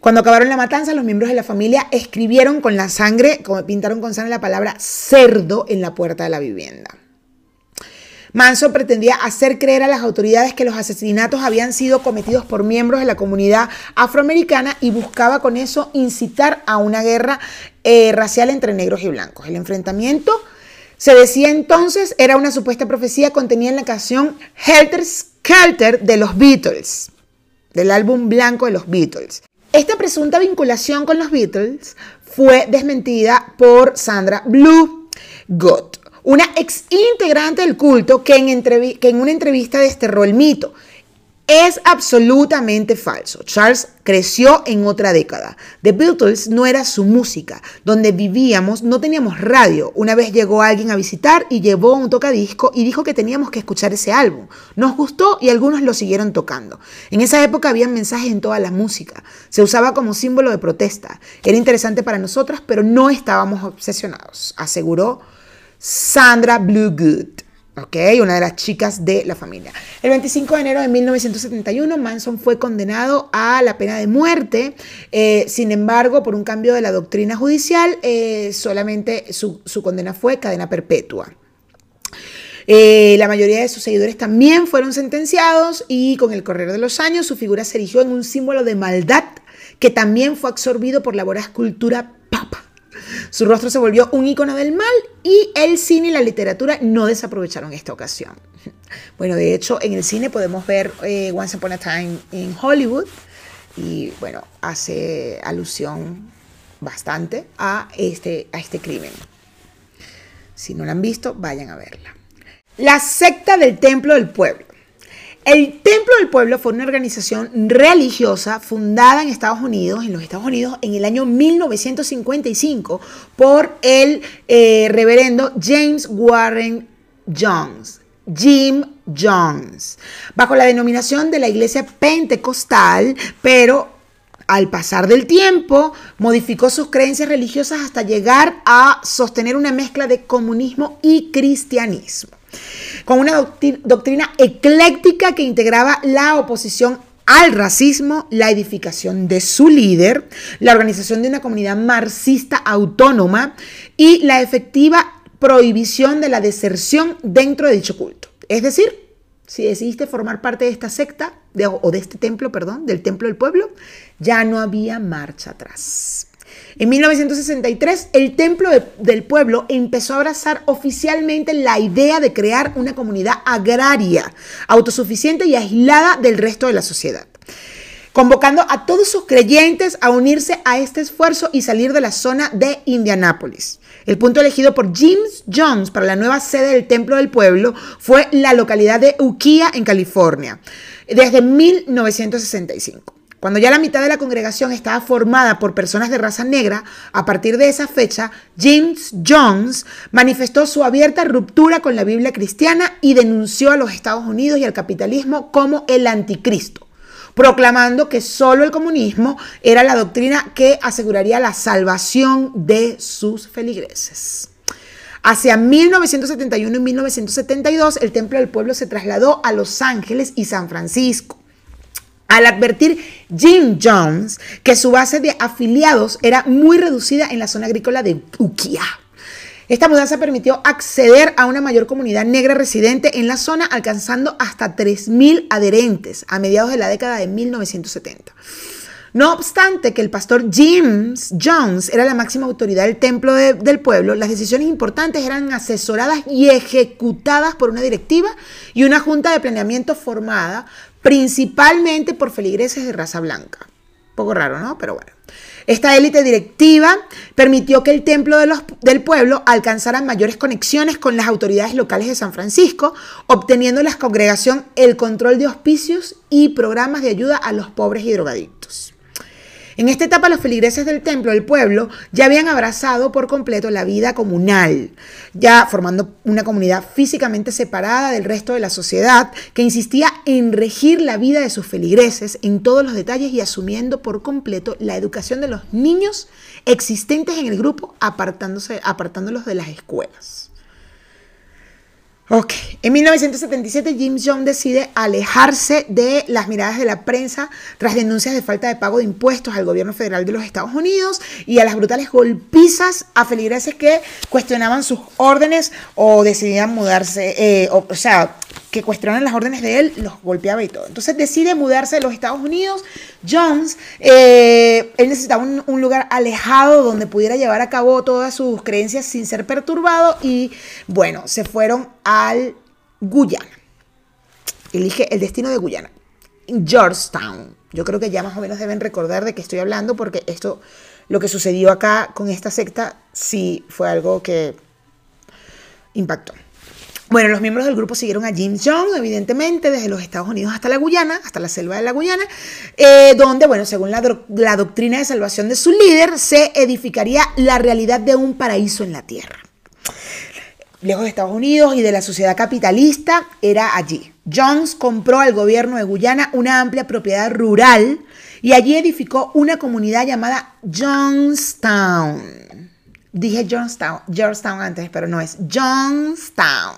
Cuando acabaron la matanza, los miembros de la familia escribieron con la sangre, pintaron con sangre la palabra cerdo en la puerta de la vivienda. Manson pretendía hacer creer a las autoridades que los asesinatos habían sido cometidos por miembros de la comunidad afroamericana y buscaba con eso incitar a una guerra eh, racial entre negros y blancos. El enfrentamiento, se decía entonces, era una supuesta profecía contenida en la canción Helter Skelter de los Beatles, del álbum blanco de los Beatles. Esta presunta vinculación con los Beatles fue desmentida por Sandra Blue Gott una ex integrante del culto que en, una entrevista desterró el mito. Es absolutamente falso. Charles creció en otra década. The Beatles no era su música. Donde vivíamos no teníamos radio. Una vez llegó alguien a visitar y llevó un tocadisco y dijo que teníamos que escuchar ese álbum. Nos gustó y algunos lo siguieron tocando. En esa época había mensajes en toda la música. Se usaba como símbolo de protesta. Era interesante para nosotras, pero no estábamos obsesionados, aseguró Sandra Bluegood. ¿ok? Una de las chicas de la familia. El 25 de enero de 1971, Manson fue condenado a la pena de muerte. Eh, sin embargo, por un cambio de la doctrina judicial, eh, solamente su, condena fue cadena perpetua. Eh, la mayoría de sus seguidores también fueron sentenciados y con el correr de los años su figura se erigió en un símbolo de maldad que también fue absorbido por la voraz cultura papa. Su rostro se volvió un icono del mal y el cine y la literatura no desaprovecharon esta ocasión. Bueno, de hecho, en el cine podemos ver eh, Once Upon a Time in Hollywood y bueno, hace alusión bastante a este, a este crimen. Si no la han visto, vayan a verla. La secta del Templo del Pueblo. El Templo del Pueblo fue una organización religiosa fundada en Estados Unidos, en los Estados Unidos, en el año 1955 por el eh, reverendo James Warren Jones. Jim Jones, bajo la denominación de la Iglesia Pentecostal, pero al pasar del tiempo modificó sus creencias religiosas hasta llegar a sostener una mezcla de comunismo y cristianismo con una doctrina ecléctica que integraba la oposición al racismo, la edificación de su líder, la organización de una comunidad marxista autónoma y la efectiva prohibición de la deserción dentro de dicho culto. Es decir, si decidiste formar parte de esta secta, o de este templo, perdón, del templo del pueblo, ya no había marcha atrás. En 1963, el Templo del Pueblo empezó a abrazar oficialmente la idea de crear una comunidad agraria, autosuficiente y aislada del resto de la sociedad convocando a todos sus creyentes a unirse a este esfuerzo y salir de la zona de Indianápolis. El punto elegido por James Jones para la nueva sede del Templo del Pueblo fue la localidad de Ukiah, en California, desde 1965. Cuando ya la mitad de la congregación estaba formada por personas de raza negra, a partir de esa fecha, James Jones manifestó su abierta ruptura con la Biblia cristiana y denunció a los Estados Unidos y al capitalismo como el anticristo, proclamando que solo el comunismo era la doctrina que aseguraría la salvación de sus feligreses. Hacia 1971 y 1972, el Templo del Pueblo se trasladó a Los Ángeles y San Francisco al advertir Jim Jones que su base de afiliados era muy reducida en la zona agrícola de Ukiah. Esta mudanza permitió acceder a una mayor comunidad negra residente en la zona, alcanzando hasta 3.000 adherentes a mediados de la década de 1970. No obstante que el pastor James Jones era la máxima autoridad del templo del pueblo, las decisiones importantes eran asesoradas y ejecutadas por una directiva y una junta de planeamiento formada principalmente por feligreses de raza blanca. Poco raro, ¿no? Pero bueno. Esta élite directiva permitió que el templo del pueblo alcanzara mayores conexiones con las autoridades locales de San Francisco, obteniendo la congregación el control de hospicios y programas de ayuda a los pobres y drogadictos. En esta etapa los feligreses del templo del pueblo ya habían abrazado por completo la vida comunal, ya formando una comunidad físicamente separada del resto de la sociedad que insistía en regir la vida de sus feligreses en todos los detalles y asumiendo por completo la educación de los niños existentes en el grupo, apartándose, apartándolos de las escuelas. Ok, en 1977 Jim Jones decide alejarse de las miradas de la prensa tras denuncias de falta de pago de impuestos al gobierno federal de los Estados Unidos y a las brutales golpizas a feligreses que cuestionaban sus órdenes o decidían mudarse, eh, o, o sea, que cuestionaban las órdenes de él, los golpeaba y todo. Entonces decide mudarse de los Estados Unidos. Jones, eh, él necesitaba un, lugar alejado donde pudiera llevar a cabo todas sus creencias sin ser perturbado y bueno, se fueron al Guyana. Elige el destino de Guyana. Georgetown. Yo creo que ya más o menos deben recordar de qué estoy hablando porque esto, lo que sucedió acá con esta secta, sí fue algo que impactó. Bueno, los miembros del grupo siguieron a Jim Jones, evidentemente, desde los Estados Unidos hasta la Guyana, hasta la selva de la Guyana, eh, donde, bueno, según la, la doctrina de salvación de su líder, se edificaría la realidad de un paraíso en la tierra. Lejos de Estados Unidos y de la sociedad capitalista, era allí. Jones compró al gobierno de Guyana una amplia propiedad rural y allí edificó una comunidad llamada Jonestown Dije Johnstown, Georgetown antes, pero no es Johnstown,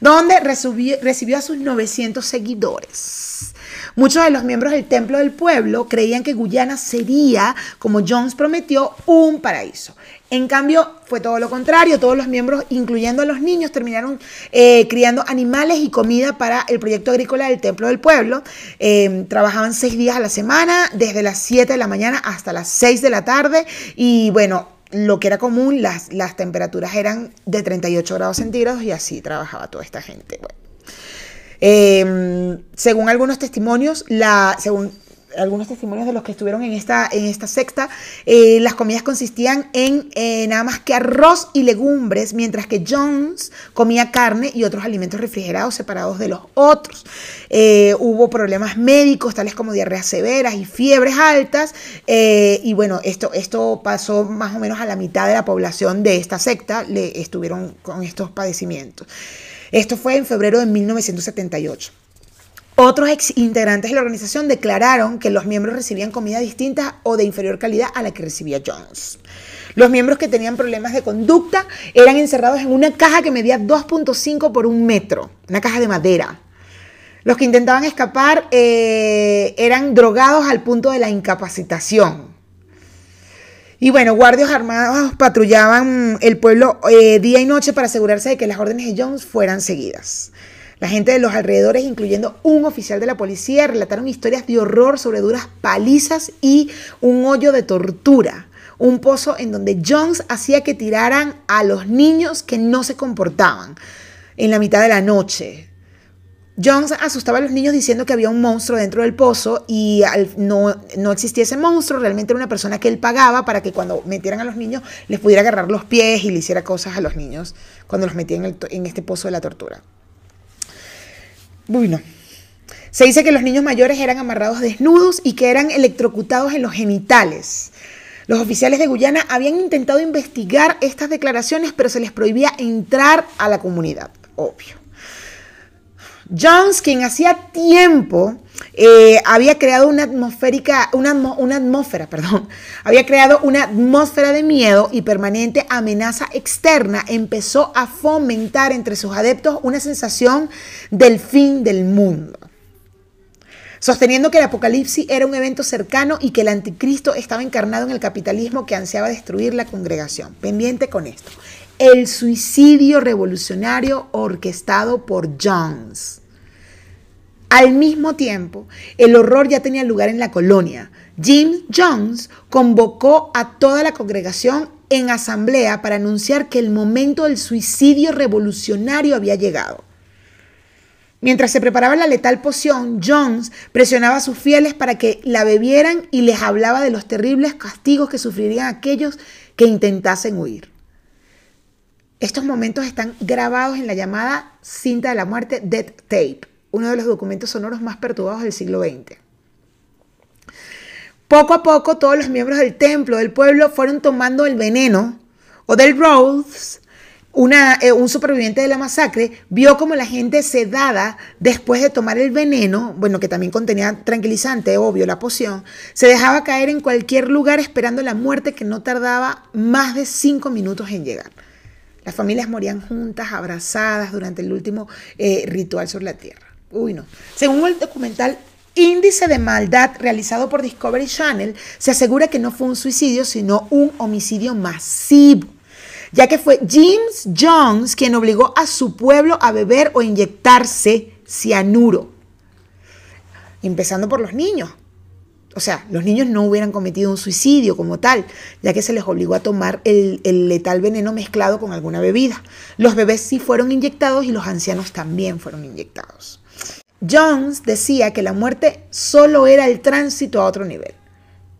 donde recibió, a sus 900 seguidores. Muchos de los miembros del Templo del Pueblo creían que Guyana sería, como Jones prometió, un paraíso. En cambio, fue todo lo contrario. Todos los miembros, incluyendo a los niños, terminaron eh, criando animales y comida para el proyecto agrícola del Templo del Pueblo. Eh, trabajaban seis días a la semana, desde las 7 de la mañana hasta las 6 de la tarde. Y bueno, lo que era común, las, las temperaturas eran de 38 grados centígrados y así trabajaba toda esta gente. Em, según algunos testimonios, la, según algunos testimonios de los que estuvieron en esta, en esta secta, eh, las comidas consistían en eh, nada más que arroz y legumbres, mientras que Jones comía carne y otros alimentos refrigerados separados de los otros. hubo problemas médicos, tales como diarreas severas y fiebres altas, y bueno, esto, esto pasó más o menos a la mitad de la población de esta secta, le estuvieron con estos padecimientos. Esto fue en febrero de 1978. Otros ex integrantes de la organización declararon que los miembros recibían comida distinta o de inferior calidad a la que recibía Jones. Los miembros que tenían problemas de conducta eran encerrados en una caja que medía 2.5 por un metro, una caja de madera. Los que intentaban escapar eh, eran drogados al punto de la incapacitación. Y bueno, guardias armados patrullaban el pueblo eh, día y noche para asegurarse de que las órdenes de Jones fueran seguidas. La gente de los alrededores, incluyendo un oficial de la policía, relataron historias de horror sobre duras palizas y un hoyo de tortura. Un pozo en donde Jones hacía que tiraran a los niños que no se comportaban en la mitad de la noche. Jones asustaba a los niños diciendo que había un monstruo dentro del pozo y no, no, existía ese monstruo, realmente era una persona que él pagaba para que cuando metieran a los niños les pudiera agarrar los pies y le hiciera cosas a los niños cuando los metía en, en este pozo de la tortura. Bueno, se dice que los niños mayores eran amarrados desnudos y que eran electrocutados en los genitales. Los oficiales de Guyana habían intentado investigar estas declaraciones, pero se les prohibía entrar a la comunidad, obvio. Jones, quien hacía tiempo eh, había creado una atmosférica, una, atmósfera, perdón, había creado una atmósfera de miedo y permanente amenaza externa, empezó a fomentar entre sus adeptos una sensación del fin del mundo. Sosteniendo que el apocalipsis era un evento cercano y que el anticristo estaba encarnado en el capitalismo que ansiaba destruir la congregación. Pendiente con esto. El suicidio revolucionario orquestado por Jones. Al mismo tiempo, el horror ya tenía lugar en la colonia. Jim Jones convocó a toda la congregación en asamblea para anunciar que el momento del suicidio revolucionario había llegado. Mientras se preparaba la letal poción, Jones presionaba a sus fieles para que la bebieran y les hablaba de los terribles castigos que sufrirían aquellos que intentasen huir. Estos momentos están grabados en la llamada cinta de la muerte Death Tape, uno de los documentos sonoros más perturbados del siglo XX. Poco a poco todos los miembros del templo, del pueblo, fueron tomando el veneno. o del Rhodes, eh, un superviviente de la masacre, vio como la gente sedada después de tomar el veneno, bueno, que también contenía tranquilizante, obvio, la poción, se dejaba caer en cualquier lugar esperando la muerte que no tardaba más de cinco minutos en llegar. Las familias morían juntas, abrazadas durante el último eh, ritual sobre la tierra. Uy, no. Según el documental Índice de Maldad realizado por Discovery Channel, se asegura que no fue un suicidio, sino un homicidio masivo, ya que fue James Jones quien obligó a su pueblo a beber o inyectarse cianuro, empezando por los niños. O sea, los niños no hubieran cometido un suicidio como tal, ya que se les obligó a tomar el, letal veneno mezclado con alguna bebida. Los bebés sí fueron inyectados y los ancianos también fueron inyectados. Jones decía que la muerte solo era el tránsito a otro nivel.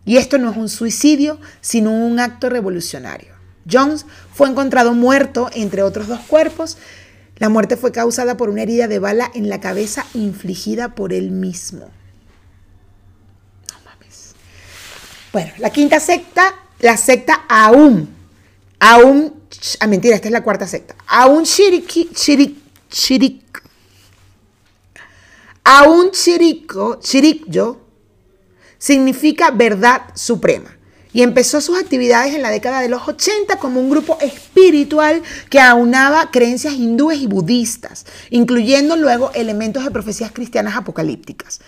Y esto no es un suicidio, sino un acto revolucionario. Jones fue encontrado muerto entre otros dos cuerpos. La muerte fue causada por una herida de bala en la cabeza infligida por él mismo. Bueno, la quinta secta, la secta Aum. Aum, ah, mentira, esta es la cuarta secta. Aum Chiriki, Chirik, Chirik. Aum Chirico, Chirikyo significa verdad suprema y empezó sus actividades en la década de los 80 como un grupo espiritual que aunaba creencias hindúes y budistas, incluyendo luego elementos de profecías cristianas apocalípticas.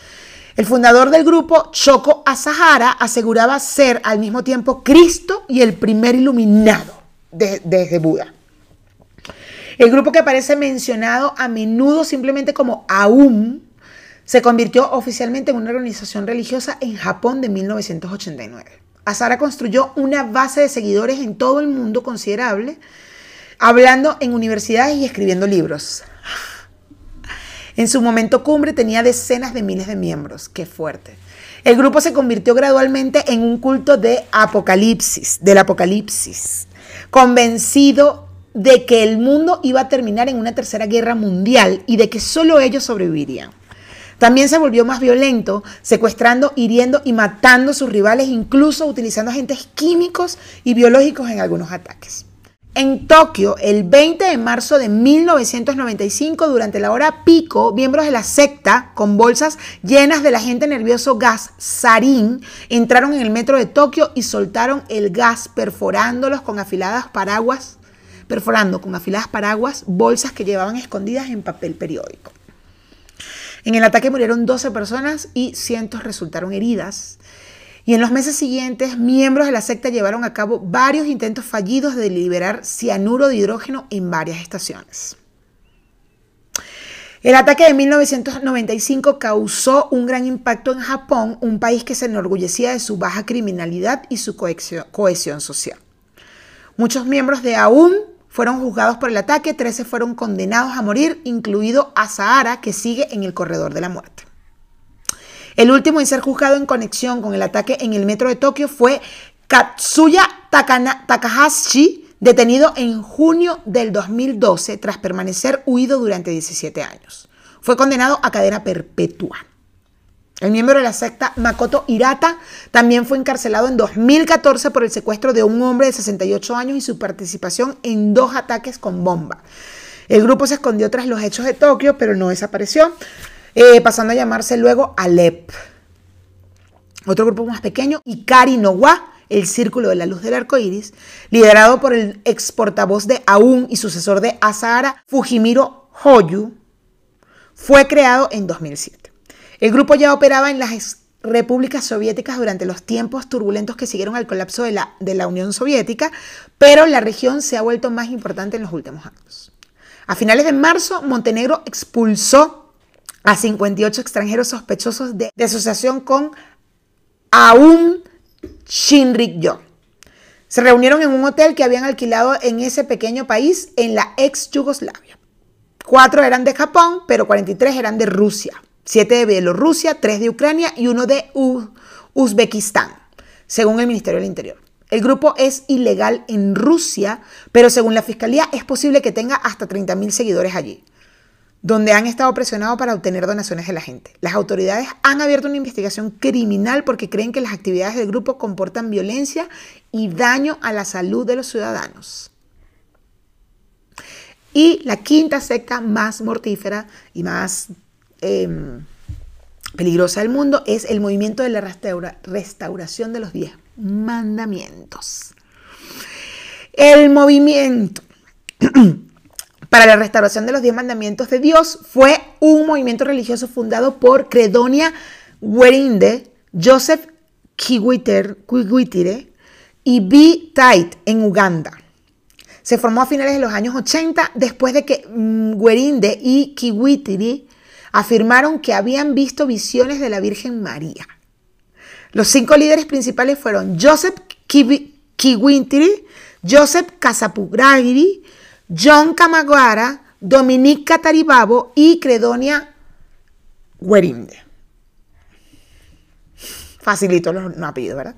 El fundador del grupo, Choco Asahara, aseguraba ser al mismo tiempo Cristo y el primer iluminado desde Buda. El grupo que aparece mencionado a menudo simplemente como Aum se convirtió oficialmente en una organización religiosa en Japón de 1989. Asahara construyó una base de seguidores en todo el mundo considerable, hablando en universidades y escribiendo libros. En su momento cumbre tenía decenas de miles de miembros. Qué fuerte. El grupo se convirtió gradualmente en un culto de apocalipsis, del apocalipsis, convencido de que el mundo iba a terminar en una tercera guerra mundial y de que solo ellos sobrevivirían. También se volvió más violento, secuestrando, hiriendo y matando a sus rivales, incluso utilizando agentes químicos y biológicos en algunos ataques. En Tokio, el 20 de marzo de 1995, durante la hora pico, miembros de la secta, con bolsas llenas del agente nervioso gas sarin, entraron en el metro de Tokio y soltaron el gas, perforándolos con afiladas paraguas, perforando con afiladas paraguas bolsas que llevaban escondidas en papel periódico. En el ataque murieron 12 personas y cientos resultaron heridas. Y en los meses siguientes, miembros de la secta llevaron a cabo varios intentos fallidos de liberar cianuro de hidrógeno en varias estaciones. El ataque de 1995 causó un gran impacto en Japón, un país que se enorgullecía de su baja criminalidad y su cohesión, social. Muchos miembros de AUM fueron juzgados por el ataque, 13 fueron condenados a morir, incluido Asahara, que sigue en el corredor de la muerte. El último en ser juzgado en conexión con el ataque en el metro de Tokio fue Katsuya Takahashi, detenido en junio del 2012 tras permanecer huido durante 17 años. Fue condenado a cadena perpetua. El miembro de la secta Makoto Hirata también fue encarcelado en 2014 por el secuestro de un hombre de 68 años y su participación en dos ataques con bomba. El grupo se escondió tras los hechos de Tokio, pero no desapareció. Eh, pasando a llamarse luego Alep. Otro grupo más pequeño, Ikari no Wa, el Círculo de la Luz del Arco Iris, liderado por el ex portavoz de Aún y sucesor de Asahara, Fujimiro Hoyu, fue creado en 2007. El grupo ya operaba en las repúblicas soviéticas durante los tiempos turbulentos que siguieron al colapso de la, de la Unión Soviética, pero la región se ha vuelto más importante en los últimos años. A finales de marzo, Montenegro expulsó a 58 extranjeros sospechosos de, asociación con Aum Shinrikyo. Se reunieron en un hotel que habían alquilado en ese pequeño país en la ex Yugoslavia. Cuatro eran de Japón, pero 43 eran de Rusia. Siete de Bielorrusia, tres de Ucrania y uno de Uzbekistán, según el Ministerio del Interior. El grupo es ilegal en Rusia, pero según la Fiscalía es posible que tenga hasta 30.000 seguidores allí donde han estado presionados para obtener donaciones de la gente. Las autoridades han abierto una investigación criminal porque creen que las actividades del grupo comportan violencia y daño a la salud de los ciudadanos. Y la quinta secta más mortífera y más em, peligrosa del mundo es el movimiento de la restauración de los diez mandamientos. El movimiento para la restauración de los diez mandamientos de Dios fue un movimiento religioso fundado por Credonia Werinde, Joseph Kiwitire y B. Tait en Uganda. Se formó a finales de los años 80 después de que Werinde mm, y Kiwitire afirmaron que habían visto visiones de la Virgen María. Los cinco líderes principales fueron Joseph Kiwitire, Joseph Kasapuragiri, John Camaguara, Dominique Cataribabo y Credonia Guerinde. Facilito los apellidos, ¿verdad?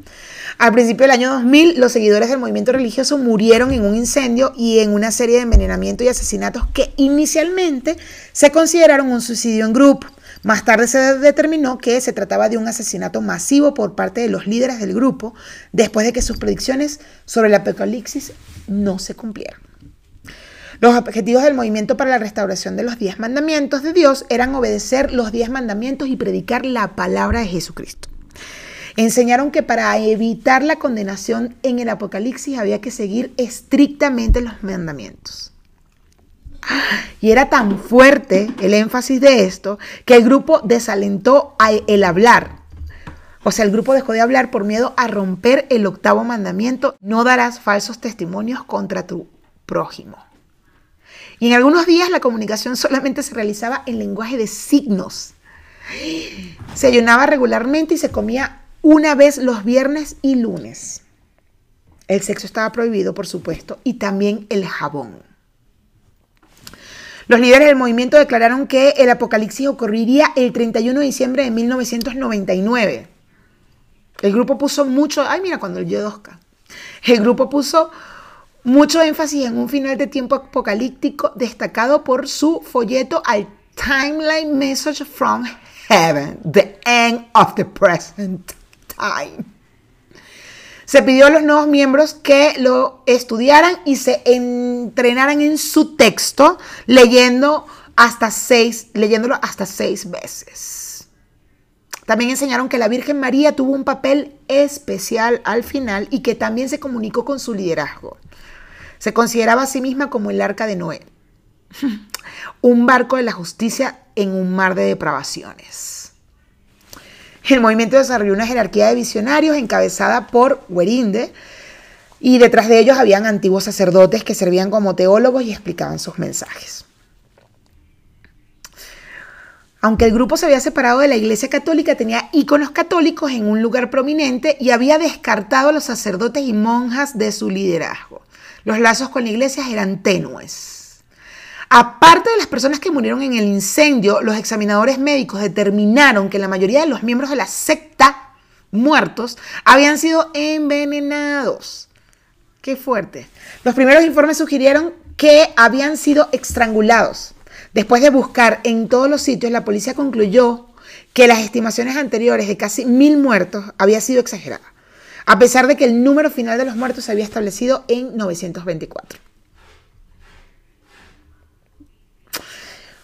Al principio del año 2000, los seguidores del movimiento religioso murieron en un incendio y en una serie de envenenamientos y asesinatos que inicialmente se consideraron un suicidio en grupo. Más tarde se determinó que se trataba de un asesinato masivo por parte de los líderes del grupo, después de que sus predicciones sobre el apocalipsis no se cumplieron. Los objetivos del movimiento para la restauración de los diez mandamientos de Dios eran obedecer los diez mandamientos y predicar la palabra de Jesucristo. Enseñaron que para evitar la condenación en el Apocalipsis había que seguir estrictamente los mandamientos. Y era tan fuerte el énfasis de esto que el grupo desalentó el hablar. O sea, el grupo dejó de hablar por miedo a romper el octavo mandamiento, no darás falsos testimonios contra tu prójimo. Y en algunos días la comunicación solamente se realizaba en lenguaje de signos. Se ayunaba regularmente y se comía una vez los viernes y lunes. El sexo estaba prohibido, por supuesto, y también el jabón. Los líderes del movimiento declararon que el apocalipsis ocurriría el 31 de diciembre de 1999. El grupo puso mucho, ay mira cuando el Yodosca. El grupo puso mucho énfasis en un final de tiempo apocalíptico destacado por su folleto al Timeline Message from Heaven, the end of the present time. Se pidió a los nuevos miembros que lo estudiaran y se entrenaran en su texto leyendo hasta seis, leyéndolo hasta seis veces. También enseñaron que la Virgen María tuvo un papel especial al final y que también se comunicó con su liderazgo. Se consideraba a sí misma como el arca de Noé, un barco de la justicia en un mar de depravaciones. El movimiento desarrolló una jerarquía de visionarios encabezada por Werinde, y detrás de ellos habían antiguos sacerdotes que servían como teólogos y explicaban sus mensajes. Aunque el grupo se había separado de la Iglesia Católica, tenía íconos católicos en un lugar prominente y había descartado a los sacerdotes y monjas de su liderazgo. Los lazos con la Iglesia eran tenues. Aparte de las personas que murieron en el incendio, los examinadores médicos determinaron que la mayoría de los miembros de la secta muertos habían sido envenenados. Qué fuerte. Los primeros informes sugirieron que habían sido estrangulados. Después de buscar en todos los sitios, la policía concluyó que las estimaciones anteriores de casi mil muertos había sido exagerada, a pesar de que el número final de los muertos se había establecido en 924.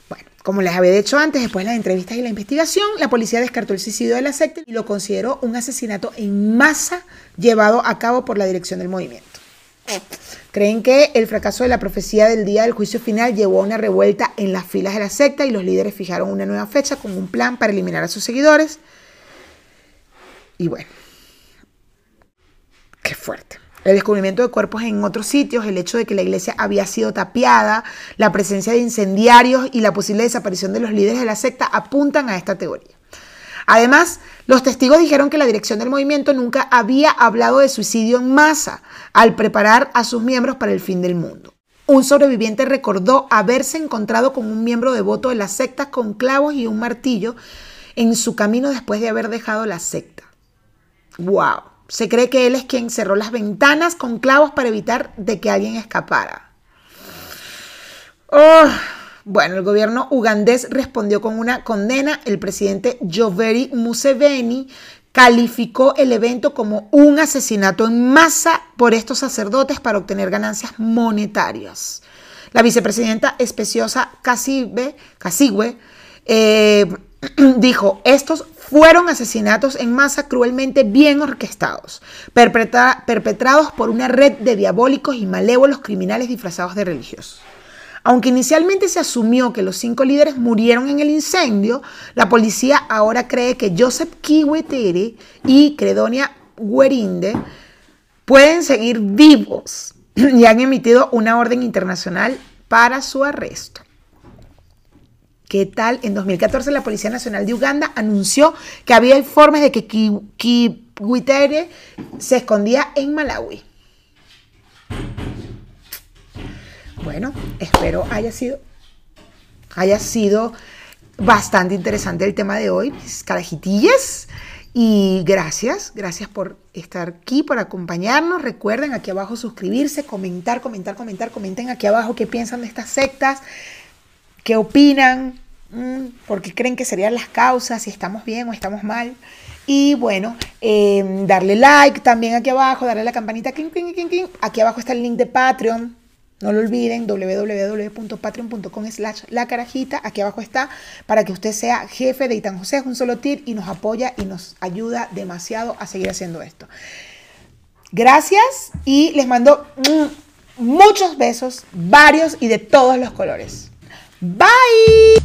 Bueno, como les había dicho antes, después de las entrevistas y la investigación, la policía descartó el suicidio de la secta y lo consideró un asesinato en masa llevado a cabo por la dirección del movimiento. Creen que el fracaso de la profecía del día del juicio final llevó a una revuelta en las filas de la secta y los líderes fijaron una nueva fecha con un plan para eliminar a sus seguidores. Y bueno, qué fuerte. El descubrimiento de cuerpos en otros sitios, el hecho de que la iglesia había sido tapiada, la presencia de incendiarios y la posible desaparición de los líderes de la secta apuntan a esta teoría. Además, los testigos dijeron que la dirección del movimiento nunca había hablado de suicidio en masa al preparar a sus miembros para el fin del mundo. Un sobreviviente recordó haberse encontrado con un miembro devoto de la secta con clavos y un martillo en su camino después de haber dejado la secta. ¡Wow! Se cree que él es quien cerró las ventanas con clavos para evitar de que alguien escapara. ¡Oh! Bueno, el gobierno ugandés respondió con una condena. El presidente Yoweri Museveni calificó el evento como un asesinato en masa por estos sacerdotes para obtener ganancias monetarias. La vicepresidenta Especiosa Casigüe eh, dijo, estos fueron asesinatos en masa cruelmente bien orquestados, perpetrados por una red de diabólicos y malévolos criminales disfrazados de religiosos. Aunque inicialmente se asumió que los cinco líderes murieron en el incendio, la policía ahora cree que Joseph Kiwetere y Credonia Guerinde pueden seguir vivos y han emitido una orden internacional para su arresto. ¿Qué tal? En 2014 la Policía Nacional de Uganda anunció que había informes de que Kiwetere se escondía en Malawi. Bueno, espero haya sido, haya sido bastante interesante el tema de hoy, mis carajitillas. Y gracias, gracias por estar aquí, por acompañarnos. Recuerden aquí abajo suscribirse, comentar, comentar, comentar. Comenten aquí abajo qué piensan de estas sectas, qué opinan, mm, por qué creen que serían las causas, si estamos bien o estamos mal. Y bueno, em, darle like también aquí abajo, darle la campanita. Aquí abajo está el link de Patreon no lo olviden, www.patreon.com slash la carajita. Aquí abajo está para que usted sea jefe de Itan José, es un solo tir y nos apoya y nos ayuda demasiado a seguir haciendo esto. Gracias y les mando muchos besos, varios y de todos los colores. Bye.